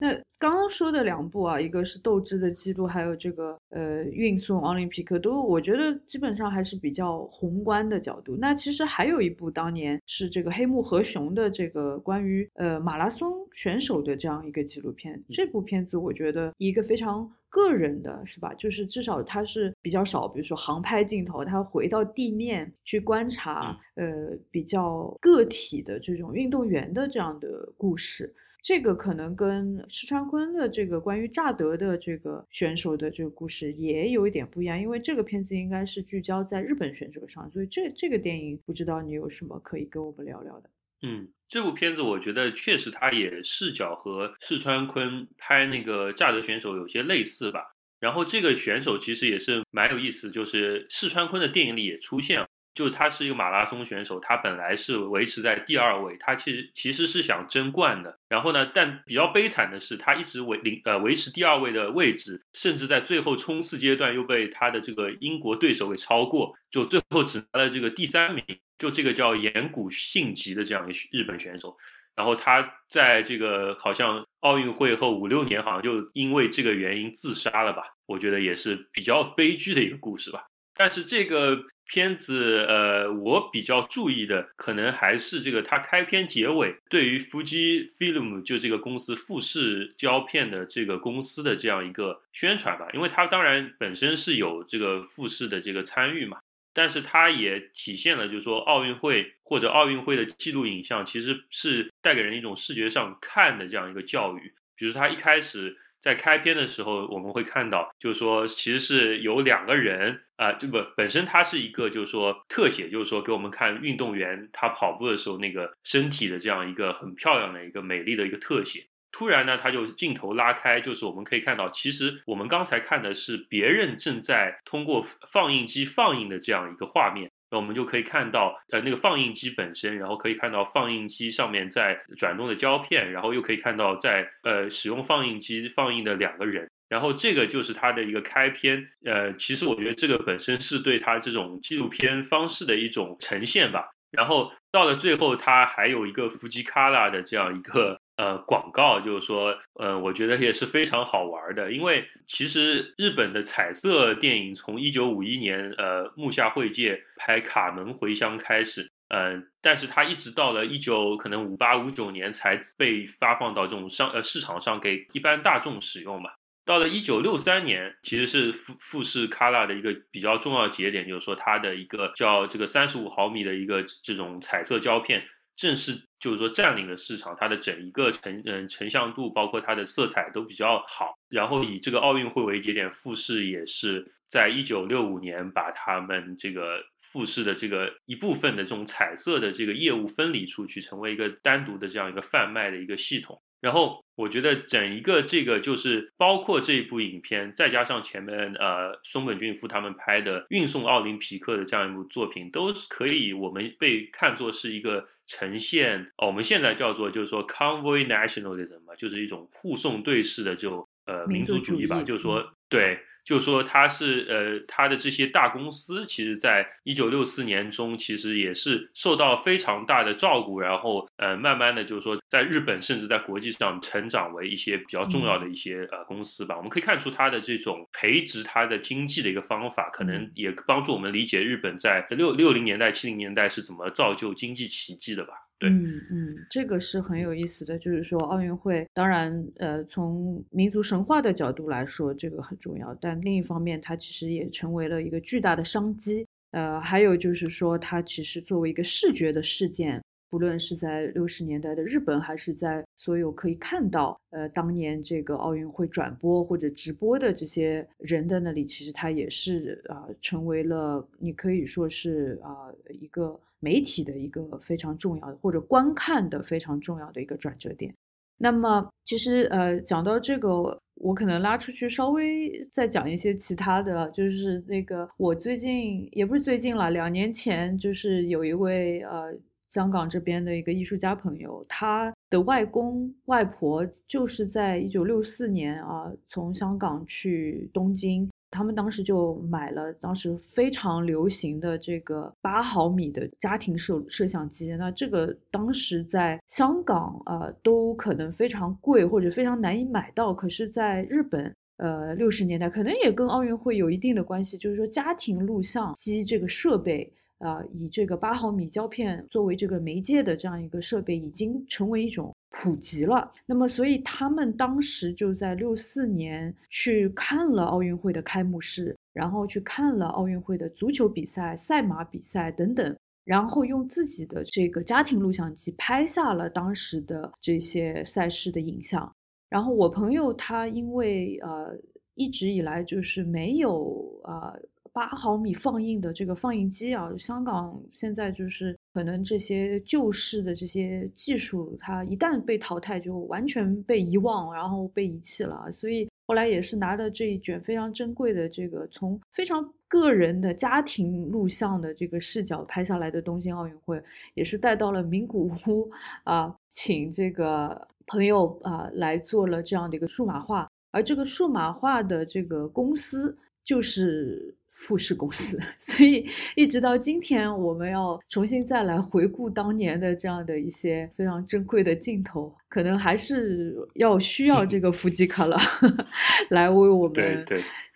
Speaker 1: 那刚刚说的两部啊，一个是斗志的记录，还有这个呃运送奥林匹克，都我觉得基本上还是比较宏观的角度。那其实还有一部，当年是这个黑木和雄的这个关于呃马拉松选手的这样一个纪录片。这部片子我觉得一个非常个人的，是吧？就是至少它是比较少，比如说航拍镜头，它回到地面去观察，呃，比较个体的这种运动员的这样的故事。这个可能跟石川昆的这个关于乍得的这个选手的这个故事也有一点不一样，因为这个片子应该是聚焦在日本选手上，所以这这个电影不知道你有什么可以跟我们聊聊的。
Speaker 2: 嗯，这部片子我觉得确实它也视角和四川坤拍那个乍得选手有些类似吧。然后这个选手其实也是蛮有意思，就是四川坤的电影里也出现。就他是一个马拉松选手，他本来是维持在第二位，他其实其实是想争冠的。然后呢，但比较悲惨的是，他一直维领呃维持第二位的位置，甚至在最后冲刺阶段又被他的这个英国对手给超过，就最后只拿了这个第三名。就这个叫岩谷信吉的这样一个日本选手，然后他在这个好像奥运会后五六年，好像就因为这个原因自杀了吧？我觉得也是比较悲剧的一个故事吧。但是这个。片子，呃，我比较注意的可能还是这个，它开篇结尾对于富基 film 就这个公司富士胶片的这个公司的这样一个宣传吧，因为它当然本身是有这个富士的这个参与嘛，但是它也体现了就是说奥运会或者奥运会的记录影像其实是带给人一种视觉上看的这样一个教育，比如它一开始。在开篇的时候，我们会看到，就是说，其实是有两个人啊，这不本身它是一个，就是说特写，就是说给我们看运动员他跑步的时候那个身体的这样一个很漂亮的一个美丽的一个特写。突然呢，他就镜头拉开，就是我们可以看到，其实我们刚才看的是别人正在通过放映机放映的这样一个画面。那我们就可以看到，呃，那个放映机本身，然后可以看到放映机上面在转动的胶片，然后又可以看到在呃使用放映机放映的两个人，然后这个就是它的一个开篇。呃，其实我觉得这个本身是对它这种纪录片方式的一种呈现吧。然后到了最后，它还有一个福吉卡拉的这样一个。呃，广告就是说，呃，我觉得也是非常好玩的，因为其实日本的彩色电影从一九五一年呃木下惠介拍《卡门回乡》开始，嗯，但是它一直到了一九可能五八五九年才被发放到这种商呃市场上给一般大众使用嘛。到了一九六三年，其实是富富士卡拉的一个比较重要节点，就是说它的一个叫这个三十五毫米的一个这种彩色胶片。正式就是说占领了市场，它的整一个成嗯成像度，包括它的色彩都比较好。然后以这个奥运会为节点，富士也是在一九六五年把他们这个富士的这个一部分的这种彩色的这个业务分离出去，成为一个单独的这样一个贩卖的一个系统。然后我觉得整一个这个就是包括这一部影片，再加上前面呃松本俊夫他们拍的《运送奥林匹克》的这样一部作品，都是可以我们被看作是一个呈现，哦我们现在叫做就是说 convoy nationalism 嘛，就是一种护送队式的这种呃民族主义吧，就是说对。就是说他是呃，他的这些大公司，其实在一九六四年中，其实也是受到非常大的照顾，然后呃，慢慢的就是说，在日本甚至在国际上成长为一些比较重要的一些呃公司吧。我们可以看出他的这种培植他的经济的一个方法，可能也帮助我们理解日本在六六零年代、七零年代是怎么造就经济奇迹的吧。
Speaker 1: 嗯嗯，这个是很有意思的，就是说奥运会，当然，呃，从民族神话的角度来说，这个很重要，但另一方面，它其实也成为了一个巨大的商机。呃，还有就是说，它其实作为一个视觉的事件，不论是在六十年代的日本，还是在所有可以看到，呃，当年这个奥运会转播或者直播的这些人的那里，其实它也是啊，成为了你可以说是啊一个。媒体的一个非常重要的，或者观看的非常重要的一个转折点。那么，其实呃，讲到这个，我可能拉出去稍微再讲一些其他的，就是那个我最近也不是最近了，两年前就是有一位呃香港这边的一个艺术家朋友，他的外公外婆就是在一九六四年啊从香港去东京。他们当时就买了当时非常流行的这个八毫米的家庭摄摄像机，那这个当时在香港呃都可能非常贵或者非常难以买到，可是在日本呃六十年代可能也跟奥运会有一定的关系，就是说家庭录像机这个设备。啊，以这个八毫米胶片作为这个媒介的这样一个设备，已经成为一种普及了。那么，所以他们当时就在六四年去看了奥运会的开幕式，然后去看了奥运会的足球比赛、赛马比赛等等，然后用自己的这个家庭录像机拍下了当时的这些赛事的影像。然后我朋友他因为呃一直以来就是没有啊。八毫米放映的这个放映机啊，香港现在就是可能这些旧式的这些技术，它一旦被淘汰，就完全被遗忘，然后被遗弃了。所以后来也是拿着这一卷非常珍贵的这个从非常个人的家庭录像的这个视角拍下来的东京奥运会，也是带到了名古屋啊，请这个朋友啊来做了这样的一个数码化，而这个数码化的这个公司。就是富士公司，[LAUGHS] 所以一直到今天，我们要重新再来回顾当年的这样的一些非常珍贵的镜头，可能还是要需要这个伏吉卡了 [LAUGHS] 来为我们。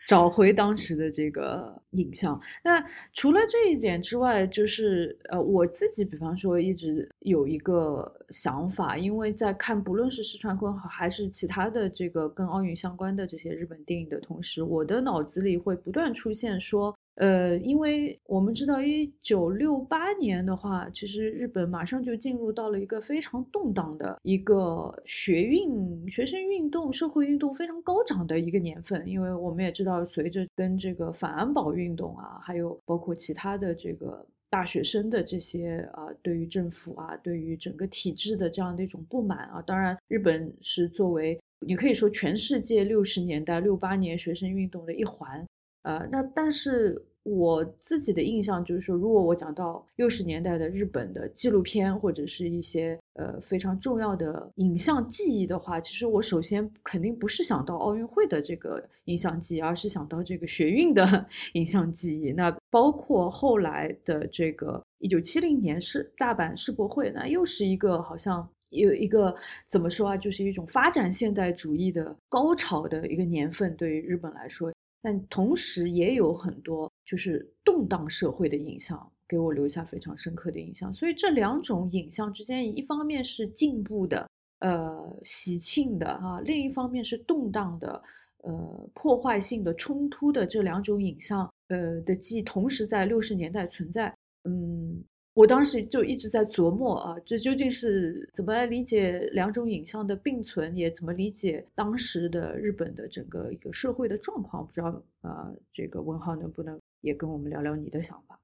Speaker 1: 找回当时的这个影像。那除了这一点之外，就是呃，我自己比方说一直有一个想法，因为在看不论是石川昆还是其他的这个跟奥运相关的这些日本电影的同时，我的脑子里会不断出现说。呃，因为我们知道，一九六八年的话，其实日本马上就进入到了一个非常动荡的一个学运、学生运动、社会运动非常高涨的一个年份。因为我们也知道，随着跟这个反安保运动啊，还有包括其他的这个大学生的这些啊，对于政府啊，对于整个体制的这样的一种不满啊，当然，日本是作为你可以说全世界六十年代六八年学生运动的一环。呃，那但是我自己的印象就是说，如果我讲到六十年代的日本的纪录片或者是一些呃非常重要的影像记忆的话，其实我首先肯定不是想到奥运会的这个影像记忆，而是想到这个学运的 [LAUGHS] 影像记忆。那包括后来的这个一九七零年世大阪世博会，那又是一个好像有一个怎么说啊，就是一种发展现代主义的高潮的一个年份，对于日本来说。但同时也有很多就是动荡社会的影像，给我留下非常深刻的印象。所以这两种影像之间，一方面是进步的、呃喜庆的哈，另一方面是动荡的、呃破坏性的、冲突的这两种影像，呃的记忆同时在六十年代存在，嗯。我当时就一直在琢磨啊，这究竟是怎么来理解两种影像的并存，也怎么理解当时的日本的整个一个社会的状况？不知道啊，这个文浩能不能也跟我们聊聊你的想法？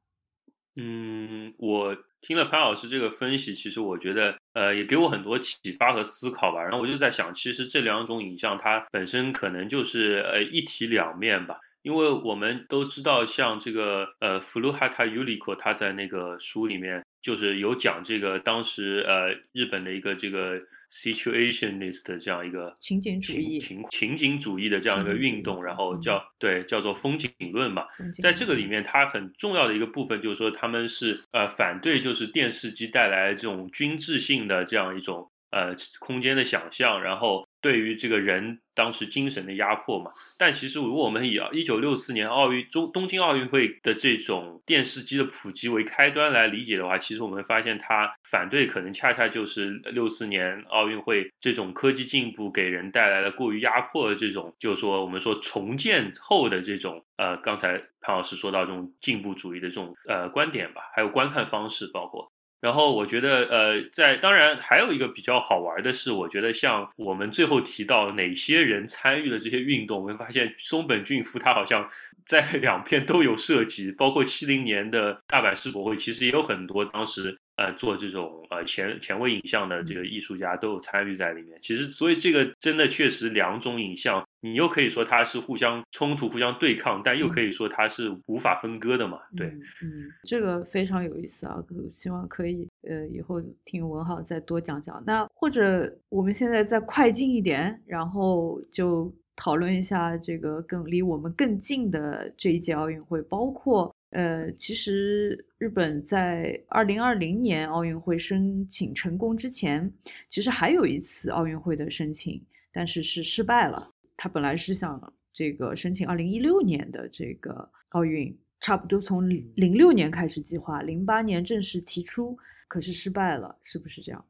Speaker 2: 嗯，我听了潘老师这个分析，其实我觉得呃，也给我很多启发和思考吧。然后我就在想，其实这两种影像它本身可能就是呃一体两面吧。因为我们都知道，像这个呃，弗鲁哈塔尤里克，他在那个书里面就是有讲这个当时呃日本的一个这个 situationist 这样一个
Speaker 1: 情景主义
Speaker 2: 情情景主义的这样一个运动，然后叫对叫做风景论嘛。在这个里面，它很重要的一个部分就是说，他们是呃反对就是电视机带来这种均质性的这样一种呃空间的想象，然后。对于这个人当时精神的压迫嘛，但其实如果我们以一九六四年奥运中东京奥运会的这种电视机的普及为开端来理解的话，其实我们发现他反对可能恰恰就是六四年奥运会这种科技进步给人带来了过于压迫的这种，就是说我们说重建后的这种呃，刚才潘老师说到这种进步主义的这种呃观点吧，还有观看方式，包括。然后我觉得，呃，在当然还有一个比较好玩的是，我觉得像我们最后提到哪些人参与了这些运动，我们发现松本俊夫他好像在两 [LAUGHS] 片都有涉及，包括七零年的大阪世博会，其实也有很多当时。呃，做这种呃前前卫影像的这个艺术家都有参与在里面。其实，所以这个真的确实两种影像，你又可以说它是互相冲突、互相对抗，但又可以说它是无法分割的嘛？对，
Speaker 1: 嗯，这个非常有意思啊，希望可以呃以后听文浩再多讲讲。那或者我们现在再快进一点，然后就讨论一下这个更离我们更近的这一届奥运会，包括。呃，其实日本在二零二零年奥运会申请成功之前，其实还有一次奥运会的申请，但是是失败了。他本来是想这个申请二零一六年的这个奥运，差不多从零六年开始计划，零八年正式提出，可是失败了，是不是这样？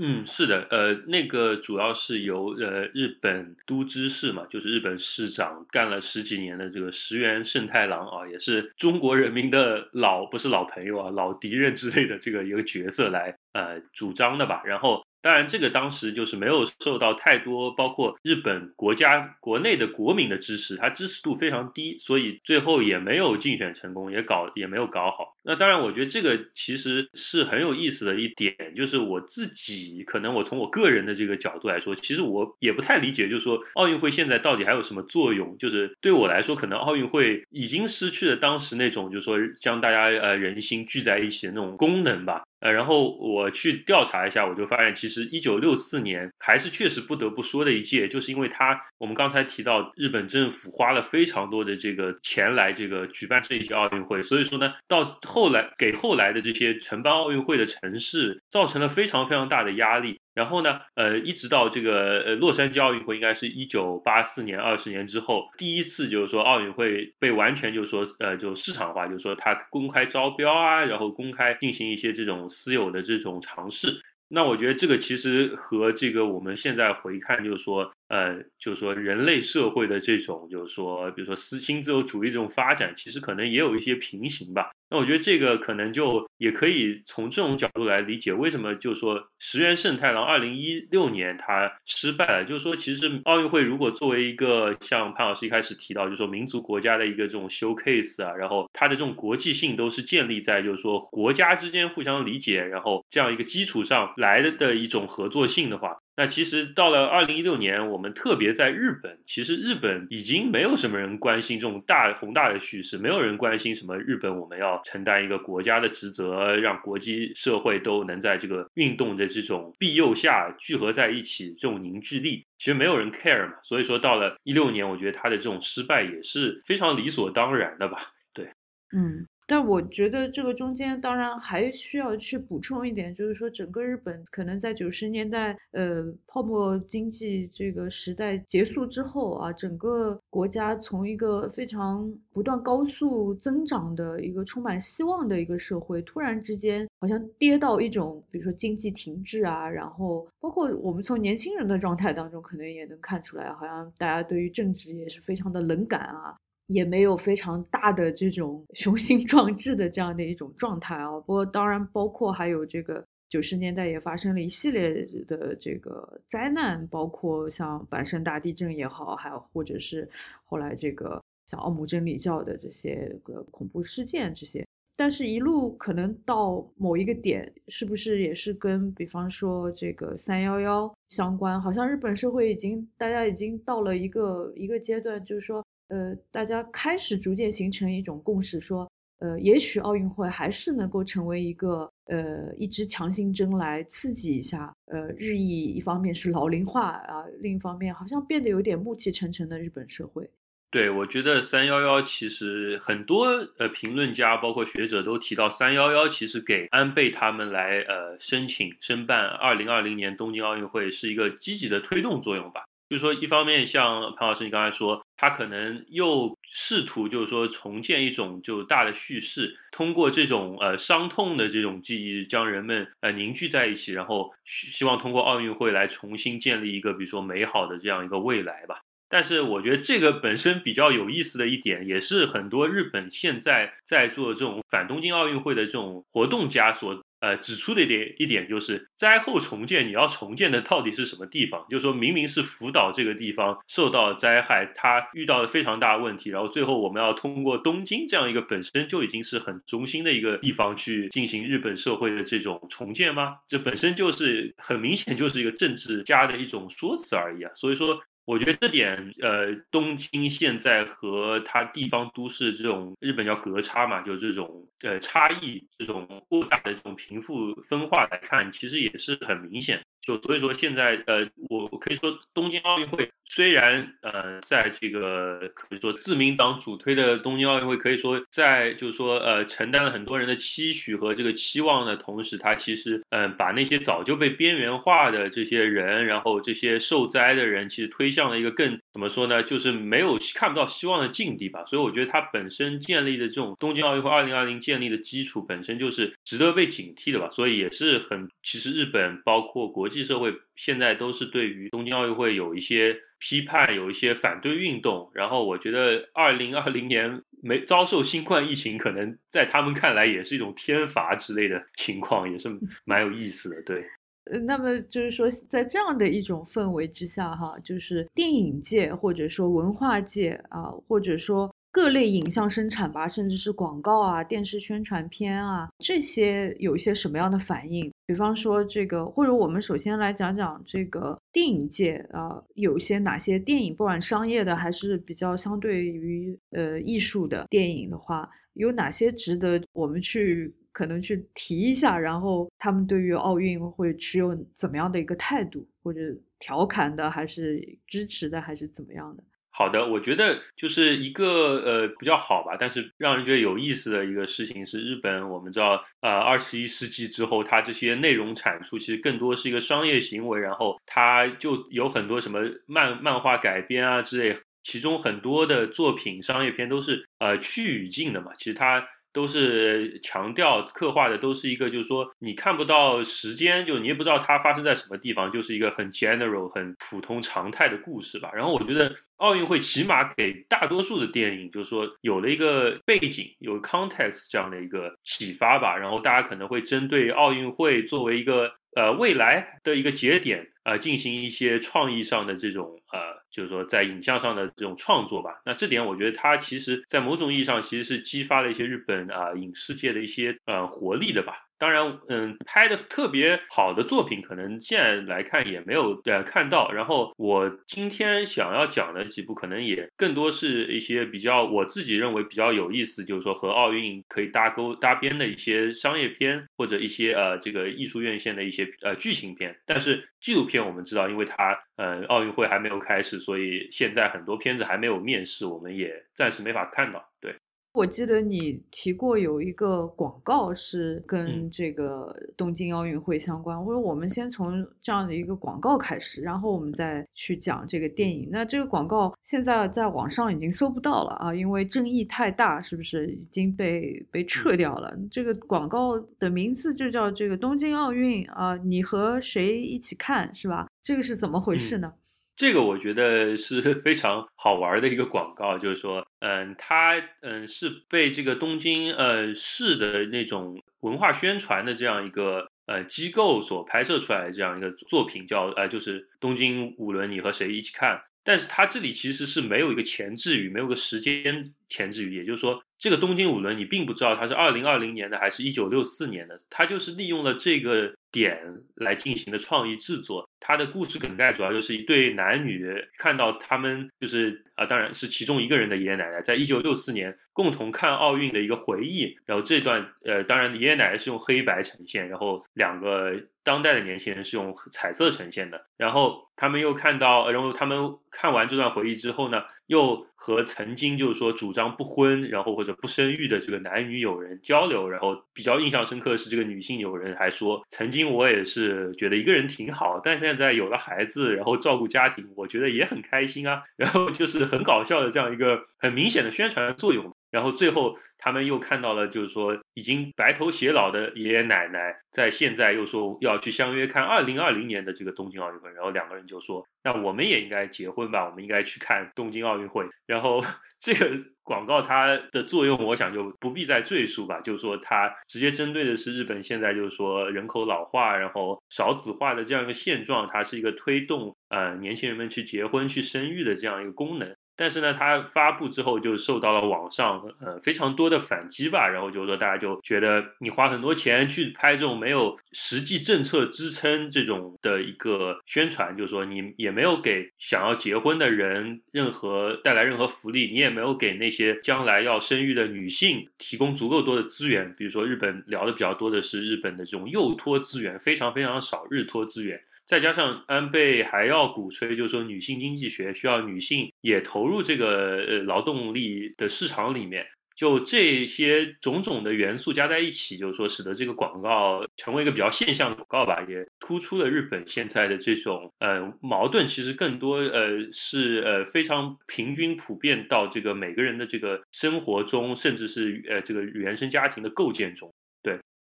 Speaker 2: 嗯，是的，呃，那个主要是由呃日本都知事嘛，就是日本市长干了十几年的这个石原慎太郎啊，也是中国人民的老不是老朋友啊，老敌人之类的这个一个角色来呃主张的吧。然后当然，这个当时就是没有受到太多，包括日本国家国内的国民的支持，它支持度非常低，所以最后也没有竞选成功，也搞也没有搞好。那当然，我觉得这个其实是很有意思的一点，就是我自己可能我从我个人的这个角度来说，其实我也不太理解，就是说奥运会现在到底还有什么作用？就是对我来说，可能奥运会已经失去了当时那种就是说将大家呃人心聚在一起的那种功能吧。呃，然后我去调查一下，我就发现，其实一九六四年还是确实不得不说的一届，就是因为它，我们刚才提到日本政府花了非常多的这个钱来这个举办这一届奥运会，所以说呢，到后来给后来的这些承办奥运会的城市造成了非常非常大的压力。然后呢，呃，一直到这个呃洛杉矶奥运会，应该是一九八四年，二十年之后，第一次就是说奥运会被完全就是说呃就市场化，就是说它公开招标啊，然后公开进行一些这种私有的这种尝试。那我觉得这个其实和这个我们现在回看，就是说，呃，就是说人类社会的这种，就是说，比如说私新自由主义这种发展，其实可能也有一些平行吧。那我觉得这个可能就也可以从这种角度来理解，为什么就是说石原慎太郎二零一六年他失败了，就是说其实奥运会如果作为一个像潘老师一开始提到，就是说民族国家的一个这种 showcase 啊，然后它的这种国际性都是建立在就是说国家之间互相理解，然后这样一个基础上来的的一种合作性的话。那其实到了二零一六年，我们特别在日本，其实日本已经没有什么人关心这种大宏大的叙事，没有人关心什么日本我们要承担一个国家的职责，让国际社会都能在这个运动的这种庇佑下聚合在一起，这种凝聚力，其实没有人 care 嘛。所以说到了一六年，我觉得他的这种失败也是非常理所当然的吧。对，
Speaker 1: 嗯。但我觉得这个中间当然还需要去补充一点，就是说整个日本可能在九十年代，呃，泡沫经济这个时代结束之后啊，整个国家从一个非常不断高速增长的一个充满希望的一个社会，突然之间好像跌到一种，比如说经济停滞啊，然后包括我们从年轻人的状态当中，可能也能看出来，好像大家对于政治也是非常的冷感啊。也没有非常大的这种 [LAUGHS] 雄心壮志的这样的一种状态啊。不过当然，包括还有这个九十年代也发生了一系列的这个灾难，包括像阪神大地震也好，还有或者是后来这个像奥姆真理教的这些个恐怖事件这些。但是，一路可能到某一个点，是不是也是跟比方说这个三幺幺相关？好像日本社会已经大家已经到了一个一个阶段，就是说。呃，大家开始逐渐形成一种共识，说，呃，也许奥运会还是能够成为一个，呃，一支强心针来刺激一下，呃，日益一方面是老龄化啊，另一方面好像变得有点暮气沉沉的日本社会。
Speaker 2: 对，我觉得三幺幺其实很多呃评论家包括学者都提到，三幺幺其实给安倍他们来呃申请申办二零二零年东京奥运会是一个积极的推动作用吧。就是说，一方面像潘老师你刚才说，他可能又试图就是说重建一种就大的叙事，通过这种呃伤痛的这种记忆，将人们呃凝聚在一起，然后希望通过奥运会来重新建立一个比如说美好的这样一个未来吧。但是我觉得这个本身比较有意思的一点，也是很多日本现在在做这种反东京奥运会的这种活动家所。呃，指出的一点一点就是灾后重建，你要重建的到底是什么地方？就是说明明是福岛这个地方受到灾害，它遇到了非常大的问题，然后最后我们要通过东京这样一个本身就已经是很中心的一个地方去进行日本社会的这种重建吗？这本身就是很明显就是一个政治家的一种说辞而已啊。所以说。我觉得这点，呃，东京现在和它地方都市这种日本叫隔差嘛，就这种呃差异，这种过大的这种贫富分化来看，其实也是很明显。就所以说，现在呃，我可以说，东京奥运会虽然呃，在这个可以说自民党主推的东京奥运会，可以说在就是说呃，承担了很多人的期许和这个期望的同时，它其实嗯，把那些早就被边缘化的这些人，然后这些受灾的人，其实推向了一个更怎么说呢，就是没有看不到希望的境地吧。所以我觉得它本身建立的这种东京奥运会二零二零建立的基础本身就是值得被警惕的吧。所以也是很，其实日本包括国际。社会现在都是对于东京奥运会有一些批判，有一些反对运动。然后我觉得二零二零年没遭受新冠疫情，可能在他们看来也是一种天罚之类的情况，也是 [LAUGHS] 蛮有意思的。对。
Speaker 1: 呃，那么就是说，在这样的一种氛围之下，哈，就是电影界或者说文化界啊，或者说各类影像生产吧，甚至是广告啊、电视宣传片啊，这些有一些什么样的反应？比方说这个，或者我们首先来讲讲这个电影界啊，有些哪些电影，不管商业的还是比较相对于呃艺术的电影的话，有哪些值得我们去？可能去提一下，然后他们对于奥运会持有怎么样的一个态度，或者调侃的，还是支持的，还是怎么样的？
Speaker 2: 好的，我觉得就是一个呃比较好吧，但是让人觉得有意思的一个事情是，日本我们知道，呃，二十一世纪之后，它这些内容产出其实更多是一个商业行为，然后它就有很多什么漫漫画改编啊之类，其中很多的作品商业片都是呃去语境的嘛，其实它。都是强调刻画的，都是一个，就是说你看不到时间，就你也不知道它发生在什么地方，就是一个很 general、很普通常态的故事吧。然后我觉得奥运会起码给大多数的电影，就是说有了一个背景，有 context 这样的一个启发吧。然后大家可能会针对奥运会作为一个呃未来的一个节点，呃，进行一些创意上的这种呃。就是说，在影像上的这种创作吧，那这点我觉得它其实，在某种意义上其实是激发了一些日本啊影视界的一些呃活力的吧。当然，嗯，拍的特别好的作品，可能现在来看也没有呃看到。然后我今天想要讲的几部，可能也更多是一些比较我自己认为比较有意思，就是说和奥运可以搭钩搭边的一些商业片，或者一些呃这个艺术院线的一些呃剧情片。但是纪录片我们知道，因为它呃奥运会还没有开始，所以现在很多片子还没有面世，我们也暂时没法看到。对。
Speaker 1: 我记得你提过有一个广告是跟这个东京奥运会相关，或者我们先从这样的一个广告开始，然后我们再去讲这个电影。那这个广告现在在网上已经搜不到了啊，因为争议太大，是不是已经被被撤掉了？这个广告的名字就叫这个东京奥运啊，你和谁一起看是吧？这个是怎么回事呢？
Speaker 2: 这个我觉得是 [LAUGHS] 非常好玩的一个广告，就是说，嗯，它嗯是被这个东京呃市的那种文化宣传的这样一个呃机构所拍摄出来的这样一个作品，叫呃就是东京五轮，你和谁一起看？但是它这里其实是没有一个前置语，没有个时间前置语，也就是说，这个东京五轮你并不知道它是二零二零年的还是一九六四年的，它就是利用了这个。点来进行的创意制作，它的故事梗概主要就是一对男女看到他们就是啊，当然是其中一个人的爷爷奶奶，在一九六四年共同看奥运的一个回忆。然后这段呃，当然爷爷奶奶是用黑白呈现，然后两个当代的年轻人是用彩色呈现的。然后他们又看到，然后他们看完这段回忆之后呢，又和曾经就是说主张不婚，然后或者不生育的这个男女友人交流。然后比较印象深刻的是，这个女性友人还说曾经。我也是觉得一个人挺好，但现在有了孩子，然后照顾家庭，我觉得也很开心啊。[LAUGHS] 然后就是很搞笑的这样一个很明显的宣传作用。然后最后他们又看到了，就是说已经白头偕老的爷爷奶奶，在现在又说要去相约看二零二零年的这个东京奥运会。然后两个人就说：“那我们也应该结婚吧？我们应该去看东京奥运会。”然后这个广告它的作用，我想就不必再赘述吧。就是说，它直接针对的是日本现在就是说人口老化，然后少子化的这样一个现状，它是一个推动呃年轻人们去结婚、去生育的这样一个功能。但是呢，它发布之后就受到了网上呃非常多的反击吧，然后就是说大家就觉得你花很多钱去拍这种没有实际政策支撑这种的一个宣传，就是说你也没有给想要结婚的人任何带来任何福利，你也没有给那些将来要生育的女性提供足够多的资源，比如说日本聊的比较多的是日本的这种幼托资源非常非常少，日托资源。再加上安倍还要鼓吹，就是说女性经济学需要女性也投入这个呃劳动力的市场里面，就这些种种的元素加在一起，就是说使得这个广告成为一个比较现象的广告吧，也突出了日本现在的这种呃矛盾，其实更多呃是呃非常平均普遍到这个每个人的这个生活中，甚至是呃这个原生家庭的构建中。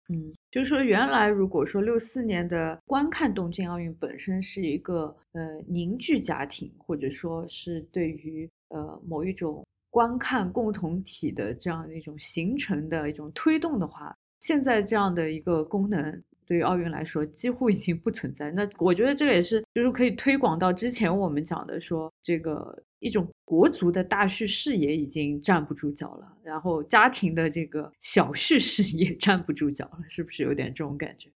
Speaker 1: 嗯，就是说，原来如果说六四年的观看东京奥运本身是一个呃凝聚家庭，或者说是对于呃某一种观看共同体的这样的一种形成的一种推动的话，现在这样的一个功能。对于奥运来说几乎已经不存在。那我觉得这个也是，就是可以推广到之前我们讲的说，这个一种国足的大叙事也已经站不住脚了，然后家庭的这个小叙事也 [LAUGHS] 站不住脚了，是不是有点这种感觉？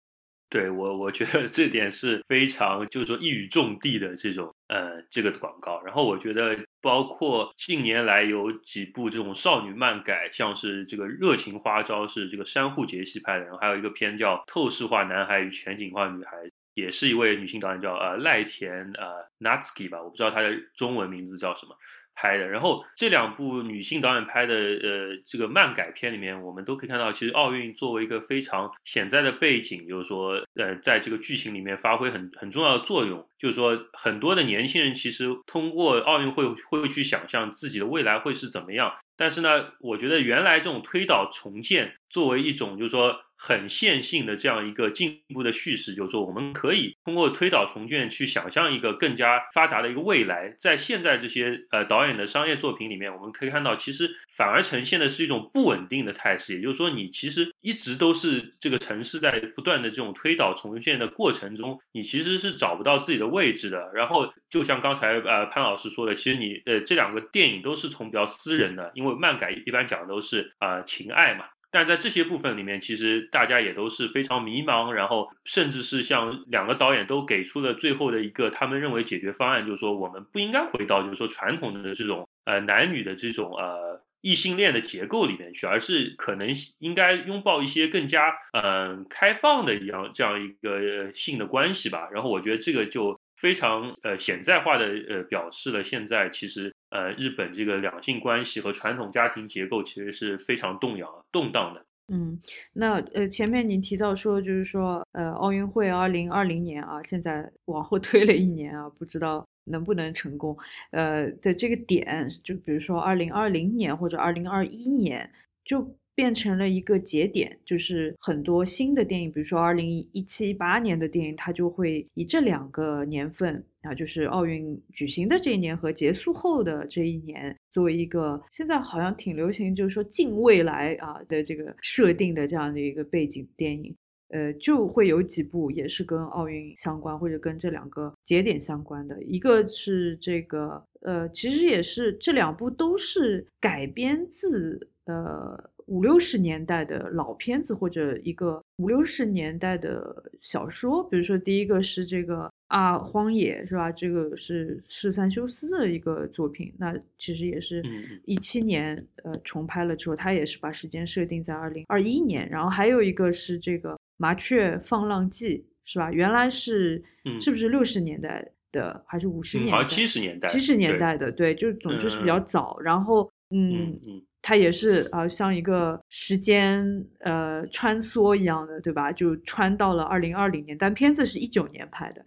Speaker 2: 对我，我觉得这点是非常，就是说一语中的的这种，呃，这个广告。然后我觉得，包括近年来有几部这种少女漫改，像是这个《热情花招》是这个山户结希拍的，然后还有一个片叫《透视化男孩与全景化女孩》，也是一位女性导演叫呃赖田呃 Natsuki 吧，我不知道她的中文名字叫什么。拍的，然后这两部女性导演拍的，呃，这个漫改片里面，我们都可以看到，其实奥运作为一个非常潜在的背景，就是说，呃，在这个剧情里面发挥很很重要的作用。就是说，很多的年轻人其实通过奥运会会去想象自己的未来会是怎么样。但是呢，我觉得原来这种推倒重建作为一种，就是说。很线性的这样一个进步的叙事，就是说，我们可以通过推倒重建去想象一个更加发达的一个未来。在现在这些呃导演的商业作品里面，我们可以看到，其实反而呈现的是一种不稳定的态势。也就是说，你其实一直都是这个城市在不断的这种推倒重建的过程中，你其实是找不到自己的位置的。然后，就像刚才呃潘老师说的，其实你呃这两个电影都是从比较私人的，因为漫改一般讲的都是啊情爱嘛。但在这些部分里面，其实大家也都是非常迷茫，然后甚至是像两个导演都给出了最后的一个他们认为解决方案，就是说我们不应该回到就是说传统的这种呃男女的这种呃异性恋的结构里面去，而是可能应该拥抱一些更加嗯开放的一样这样一个性的关系吧。然后我觉得这个就非常呃显在化的呃表示了现在其实。呃，日本这个两性关系和传统家庭结构其实是非常动摇、动荡的。
Speaker 1: 嗯，那呃，前面您提到说，就是说，呃，奥运会二零二零年啊，现在往后推了一年啊，不知道能不能成功。呃的这个点，就比如说二零二零年或者二零二一年，就。变成了一个节点，就是很多新的电影，比如说二零一七一八年的电影，它就会以这两个年份啊，就是奥运举行的这一年和结束后的这一年，作为一个现在好像挺流行，就是说近未来啊的这个设定的这样的一个背景电影，呃，就会有几部也是跟奥运相关或者跟这两个节点相关的，一个是这个，呃，其实也是这两部都是改编自呃。五六十年代的老片子，或者一个五六十年代的小说，比如说第一个是这个《啊荒野》，是吧？这个是是三修斯的一个作品，那其实也是一七年呃重拍了之后，他也是把时间设定在二零二一年。然后还有一个是这个《麻雀放浪记》，是吧？原来是是不是六十年代的，还是五十年？
Speaker 2: 好像七十年代，
Speaker 1: 七十年代的，对，就是总之是比较早。然后嗯嗯。它也是啊，像一个时间呃穿梭一样的，对吧？就穿到了二零二零年，但片子是一九年拍的。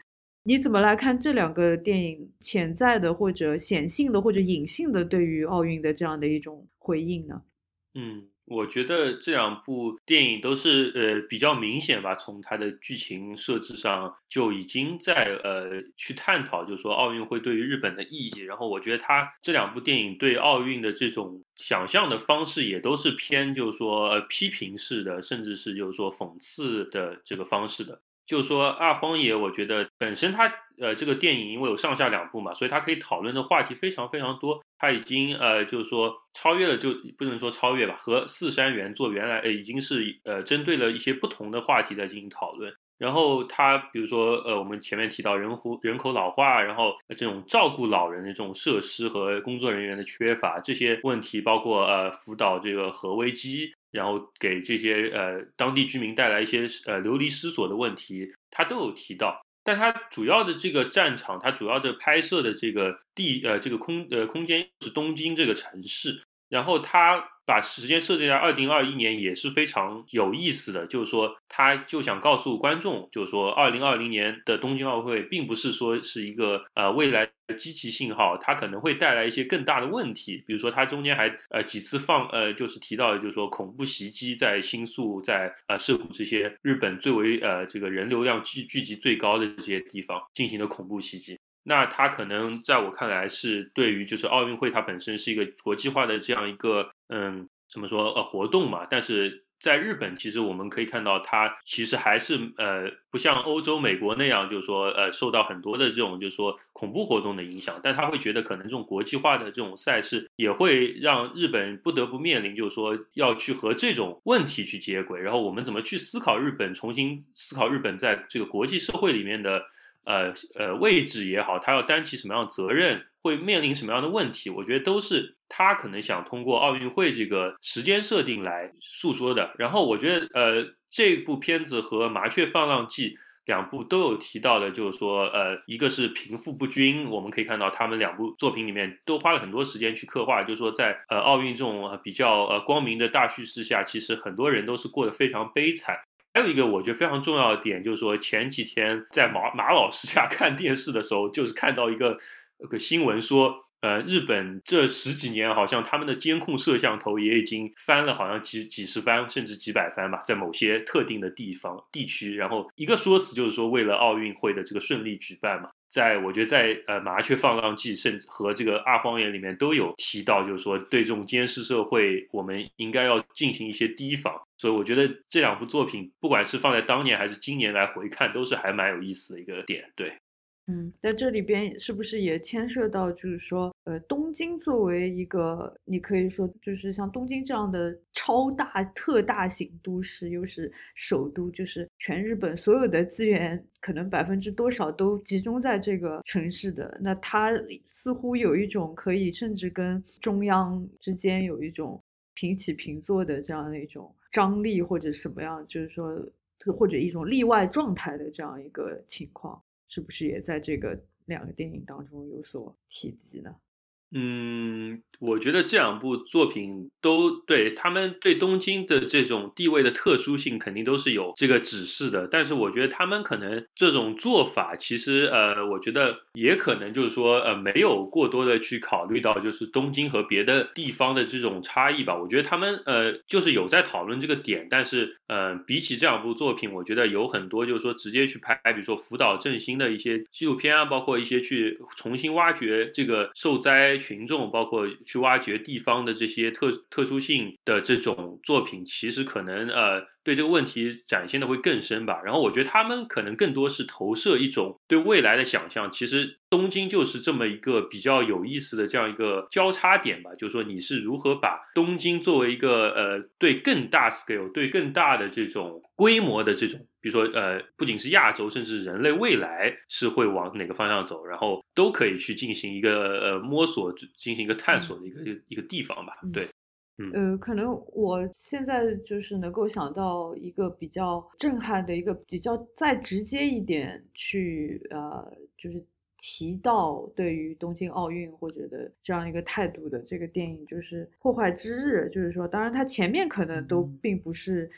Speaker 1: 你怎么来看这两个电影潜在的或者显性的或者隐性的对于奥运的这样的一种回应呢？
Speaker 2: 嗯。我觉得这两部电影都是呃比较明显吧，从它的剧情设置上就已经在呃去探讨，就是说奥运会对于日本的意义。然后我觉得它这两部电影对奥运的这种想象的方式也都是偏就是说批评式的，甚至是就是说讽刺的这个方式的。就是说《二荒野》，我觉得本身它呃这个电影因为有上下两部嘛，所以它可以讨论的话题非常非常多。它已经呃就是说超越了，就不能说超越吧，和四山原作原来呃已经是呃针对了一些不同的话题在进行讨论。然后它比如说呃我们前面提到人户人口老化，然后这种照顾老人的这种设施和工作人员的缺乏这些问题，包括呃辅导这个核危机。然后给这些呃当地居民带来一些呃流离失所的问题，他都有提到。但他主要的这个战场，他主要的拍摄的这个地呃这个空呃空间是东京这个城市。然后他把时间设定在二零二一年也是非常有意思的，就是说他就想告诉观众，就是说二零二零年的东京奥运会并不是说是一个呃未来的积极信号，它可能会带来一些更大的问题。比如说他中间还呃几次放呃就是提到就是说恐怖袭击在新宿在呃涩谷这些日本最为呃这个人流量聚聚集最高的这些地方进行的恐怖袭击。那它可能在我看来是对于就是奥运会它本身是一个国际化的这样一个嗯怎么说呃活动嘛，但是在日本，其实我们可以看到，它其实还是呃，不像欧洲、美国那样，就是说呃，受到很多的这种就是说恐怖活动的影响。但他会觉得，可能这种国际化的这种赛事也会让日本不得不面临，就是说要去和这种问题去接轨。然后我们怎么去思考日本，重新思考日本在这个国际社会里面的呃呃位置也好，他要担起什么样的责任？会面临什么样的问题？我觉得都是他可能想通过奥运会这个时间设定来诉说的。然后我觉得，呃，这部片子和《麻雀放浪记》两部都有提到的，就是说，呃，一个是贫富不均，我们可以看到他们两部作品里面都花了很多时间去刻画，就是说，在呃奥运这种比较呃光明的大叙事下，其实很多人都是过得非常悲惨。还有一个我觉得非常重要的点，就是说前几天在马马老师家看电视的时候，就是看到一个。有个新闻说，呃，日本这十几年好像他们的监控摄像头也已经翻了，好像几几十番甚至几百番吧，在某些特定的地方地区。然后一个说辞就是说，为了奥运会的这个顺利举办嘛，在我觉得在呃《麻雀放浪记》甚至和这个《二荒野》里面都有提到，就是说对这种监视社会，我们应该要进行一些提防。所以我觉得这两部作品，不管是放在当年还是今年来回看，都是还蛮有意思的一个点。对。
Speaker 1: 嗯，在这里边是不是也牵涉到，就是说，呃，东京作为一个，你可以说就是像东京这样的超大特大型都市，又是首都，就是全日本所有的资源可能百分之多少都集中在这个城市的，那它似乎有一种可以甚至跟中央之间有一种平起平坐的这样的一种张力，或者什么样，就是说，或者一种例外状态的这样一个情况。是不是也在这个两个电影当中有所提及呢？
Speaker 2: 嗯。我觉得这两部作品都对他们对东京的这种地位的特殊性肯定都是有这个指示的，但是我觉得他们可能这种做法其实呃，我觉得也可能就是说呃，没有过多的去考虑到就是东京和别的地方的这种差异吧。我觉得他们呃就是有在讨论这个点，但是呃，比起这两部作品，我觉得有很多就是说直接去拍，比如说福岛振兴的一些纪录片啊，包括一些去重新挖掘这个受灾群众，包括。去挖掘地方的这些特特殊性的这种作品，其实可能呃对这个问题展现的会更深吧。然后我觉得他们可能更多是投射一种对未来的想象。其实东京就是这么一个比较有意思的这样一个交叉点吧，就是说你是如何把东京作为一个呃对更大 scale、对更大的这种规模的这种。比如说，呃，不仅是亚洲，甚至人类未来是会往哪个方向走，然后都可以去进行一个呃摸索，进行一个探索的一个一个地方吧。对，
Speaker 1: 嗯，呃，可能我现在就是能够想到一个比较震撼的一个比较再直接一点去呃，就是提到对于东京奥运或者的这样一个态度的这个电影，就是《破坏之日》。就是说，当然它前面可能都并不是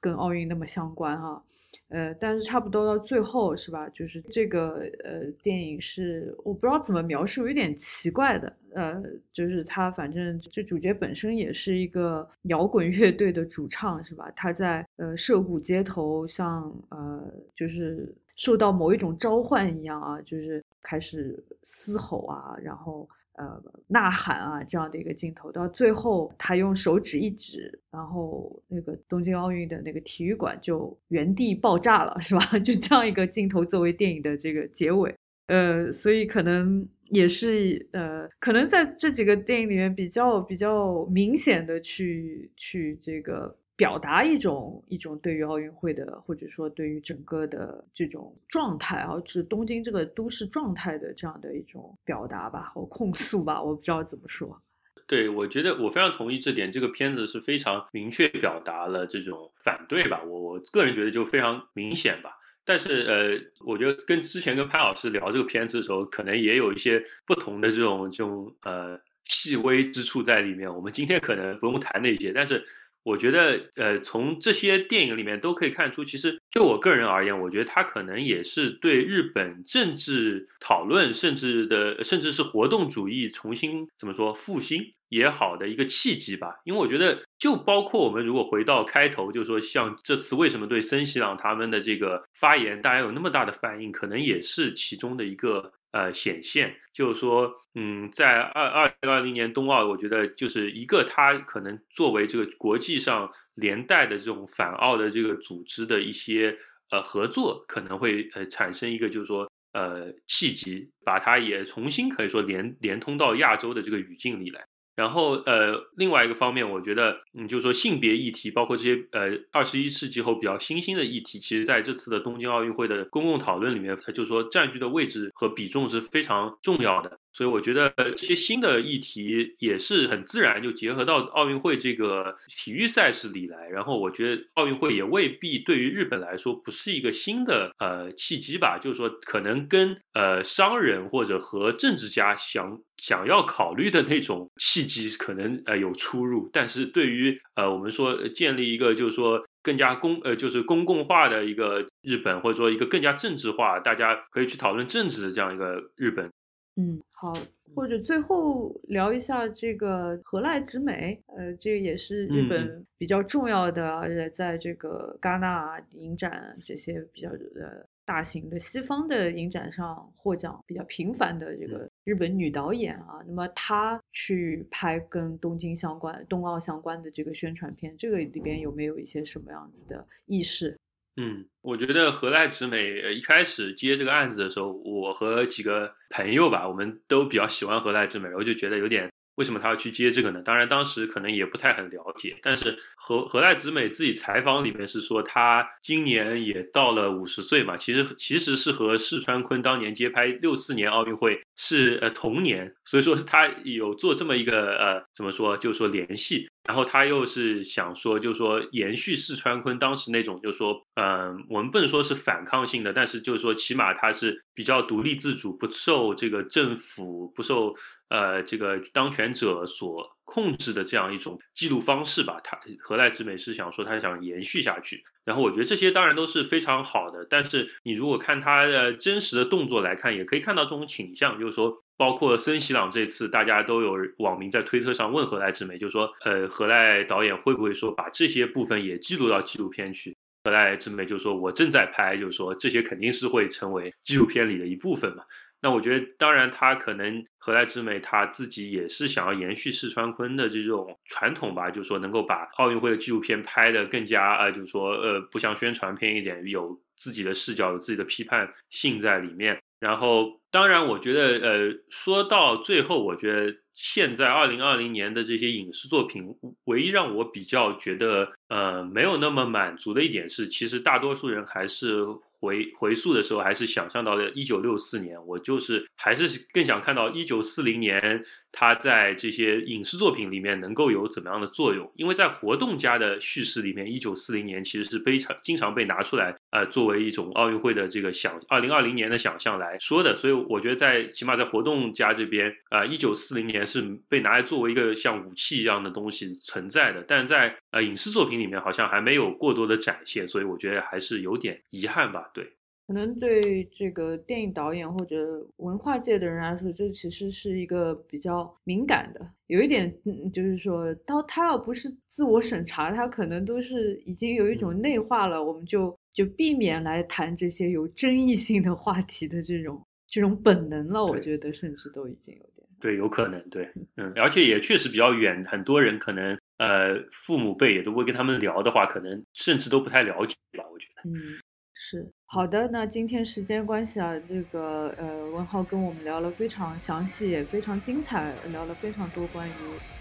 Speaker 1: 跟奥运那么相关哈。呃，但是差不多到最后是吧？就是这个呃，电影是我不知道怎么描述，有点奇怪的。呃，就是他反正这主角本身也是一个摇滚乐队的主唱是吧？他在呃涉谷街头，像呃就是受到某一种召唤一样啊，就是开始嘶吼啊，然后。呃，呐喊啊，这样的一个镜头，到最后他用手指一指，然后那个东京奥运的那个体育馆就原地爆炸了，是吧？[LAUGHS] 就这样一个镜头作为电影的这个结尾，呃，所以可能也是呃，可能在这几个电影里面比较比较明显的去去这个。表达一种一种对于奥运会的，或者说对于整个的这种状态啊，是东京这个都市状态的这样的一种表达吧，或控诉吧，我不知道怎么说。
Speaker 2: 对，我觉得我非常同意这点，这个片子是非常明确表达了这种反对吧，我我个人觉得就非常明显吧。但是呃，我觉得跟之前跟潘老师聊这个片子的时候，可能也有一些不同的这种这种呃细微之处在里面。我们今天可能不用谈那些，但是。我觉得，呃，从这些电影里面都可以看出，其实就我个人而言，我觉得它可能也是对日本政治讨论，甚至的，甚至是活动主义重新怎么说复兴也好的一个契机吧。因为我觉得，就包括我们如果回到开头，就说像这次为什么对森喜朗他们的这个发言，大家有那么大的反应，可能也是其中的一个呃显现，就是说，嗯，在二二零二零年冬奥，我觉得就是一个它可能作为这个国际上连带的这种反澳的这个组织的一些呃合作，可能会呃产生一个就是说呃契机，把它也重新可以说连连通到亚洲的这个语境里来。然后，呃，另外一个方面，我觉得，嗯，就是说性别议题，包括这些，呃，二十一世纪后比较新兴的议题，其实在这次的东京奥运会的公共讨论里面，它就是说占据的位置和比重是非常重要的。所以我觉得这些新的议题也是很自然就结合到奥运会这个体育赛事里来。然后我觉得奥运会也未必对于日本来说不是一个新的呃契机吧，就是说可能跟呃商人或者和政治家想想要考虑的那种契机可能呃有出入。但是对于呃我们说建立一个就是说更加公呃就是公共化的一个日本，或者说一个更加政治化，大家可以去讨论政治的这样一个日本。
Speaker 1: 嗯，好，或者最后聊一下这个何濑直美，呃，这个也是日本比较重要的，而且在这个戛纳影展这些比较呃大型的西方的影展上获奖比较频繁的这个日本女导演啊，那么她去拍跟东京相关、冬奥相关的这个宣传片，这个里边有没有一些什么样子的意识？
Speaker 2: 嗯，我觉得何濑直美一开始接这个案子的时候，我和几个朋友吧，我们都比较喜欢何濑直美，我就觉得有点为什么他要去接这个呢？当然当时可能也不太很了解，但是何何濑直美自己采访里面是说，他今年也到了五十岁嘛，其实其实是和世川坤当年接拍六四年奥运会是呃同年，所以说他有做这么一个呃怎么说，就是说联系。然后他又是想说，就是说延续四川坤当时那种，就是说，嗯，我们不能说是反抗性的，但是就是说，起码他是比较独立自主，不受这个政府、不受呃这个当权者所控制的这样一种记录方式吧。他何来之美是想说，他想延续下去。然后我觉得这些当然都是非常好的，但是你如果看他的真实的动作来看，也可以看到这种倾向，就是说。包括森喜朗这次，大家都有网民在推特上问何濑之美，就是说，呃，何濑导演会不会说把这些部分也记录到纪录片去？何濑之美就说，我正在拍，就是说这些肯定是会成为纪录片里的一部分嘛。那我觉得，当然他可能何濑直美他自己也是想要延续四川坤的这种传统吧，就是说能够把奥运会的纪录片拍得更加，呃，就是说，呃，不像宣传片一点，有自己的视角，有自己的批判性在里面。然后，当然，我觉得，呃，说到最后，我觉得现在二零二零年的这些影视作品，唯一让我比较觉得，呃，没有那么满足的一点是，其实大多数人还是。回回溯的时候，还是想象到了一九六四年，我就是还是更想看到一九四零年他在这些影视作品里面能够有怎么样的作用。因为在活动家的叙事里面，一九四零年其实是非常经常被拿出来，呃，作为一种奥运会的这个想二零二零年的想象来说的。所以我觉得在起码在活动家这边，啊，一九四零年是被拿来作为一个像武器一样的东西存在的，但在呃影视作品里面好像还没有过多的展现，所以我觉得还是有点遗憾吧。对，
Speaker 1: 可能对这个电影导演或者文化界的人来说，这其实是一个比较敏感的，有一点，就是说，他他要不是自我审查，他可能都是已经有一种内化了，我们就就避免来谈这些有争议性的话题的这种这种本能了。我觉得甚至都已经有点
Speaker 2: 对，有可能对，嗯，而且也确实比较远，很多人可能呃父母辈也都会跟他们聊的话，可能甚至都不太了解吧，我觉得，
Speaker 1: 嗯。是好的，那今天时间关系啊，这个呃文浩跟我们聊了非常详细，也非常精彩，聊了非常多关于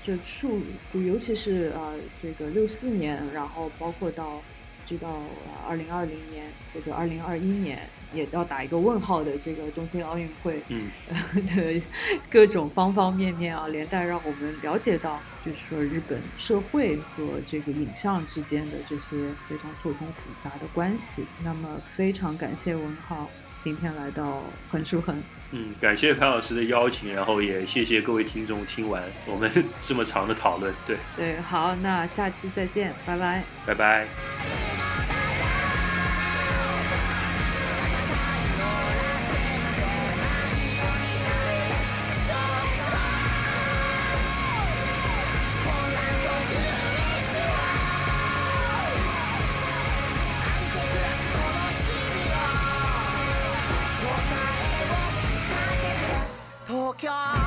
Speaker 1: 这数，就尤其是啊这个六四年，然后包括到直到二零二零年或者二零二一年。也要打一个问号的这个东京奥运会，
Speaker 2: 嗯，[LAUGHS]
Speaker 1: 的各种方方面面啊，连带让我们了解到，就是说日本社会和这个影像之间的这些非常错综复杂的关系。那么非常感谢文浩今天来到横书横，
Speaker 2: 嗯，感谢潘老师的邀请，然后也谢谢各位听众听完我们 [LAUGHS] 这么长的讨论，对，
Speaker 1: 对，好，那下期再见，拜拜，
Speaker 2: 拜拜。
Speaker 3: car.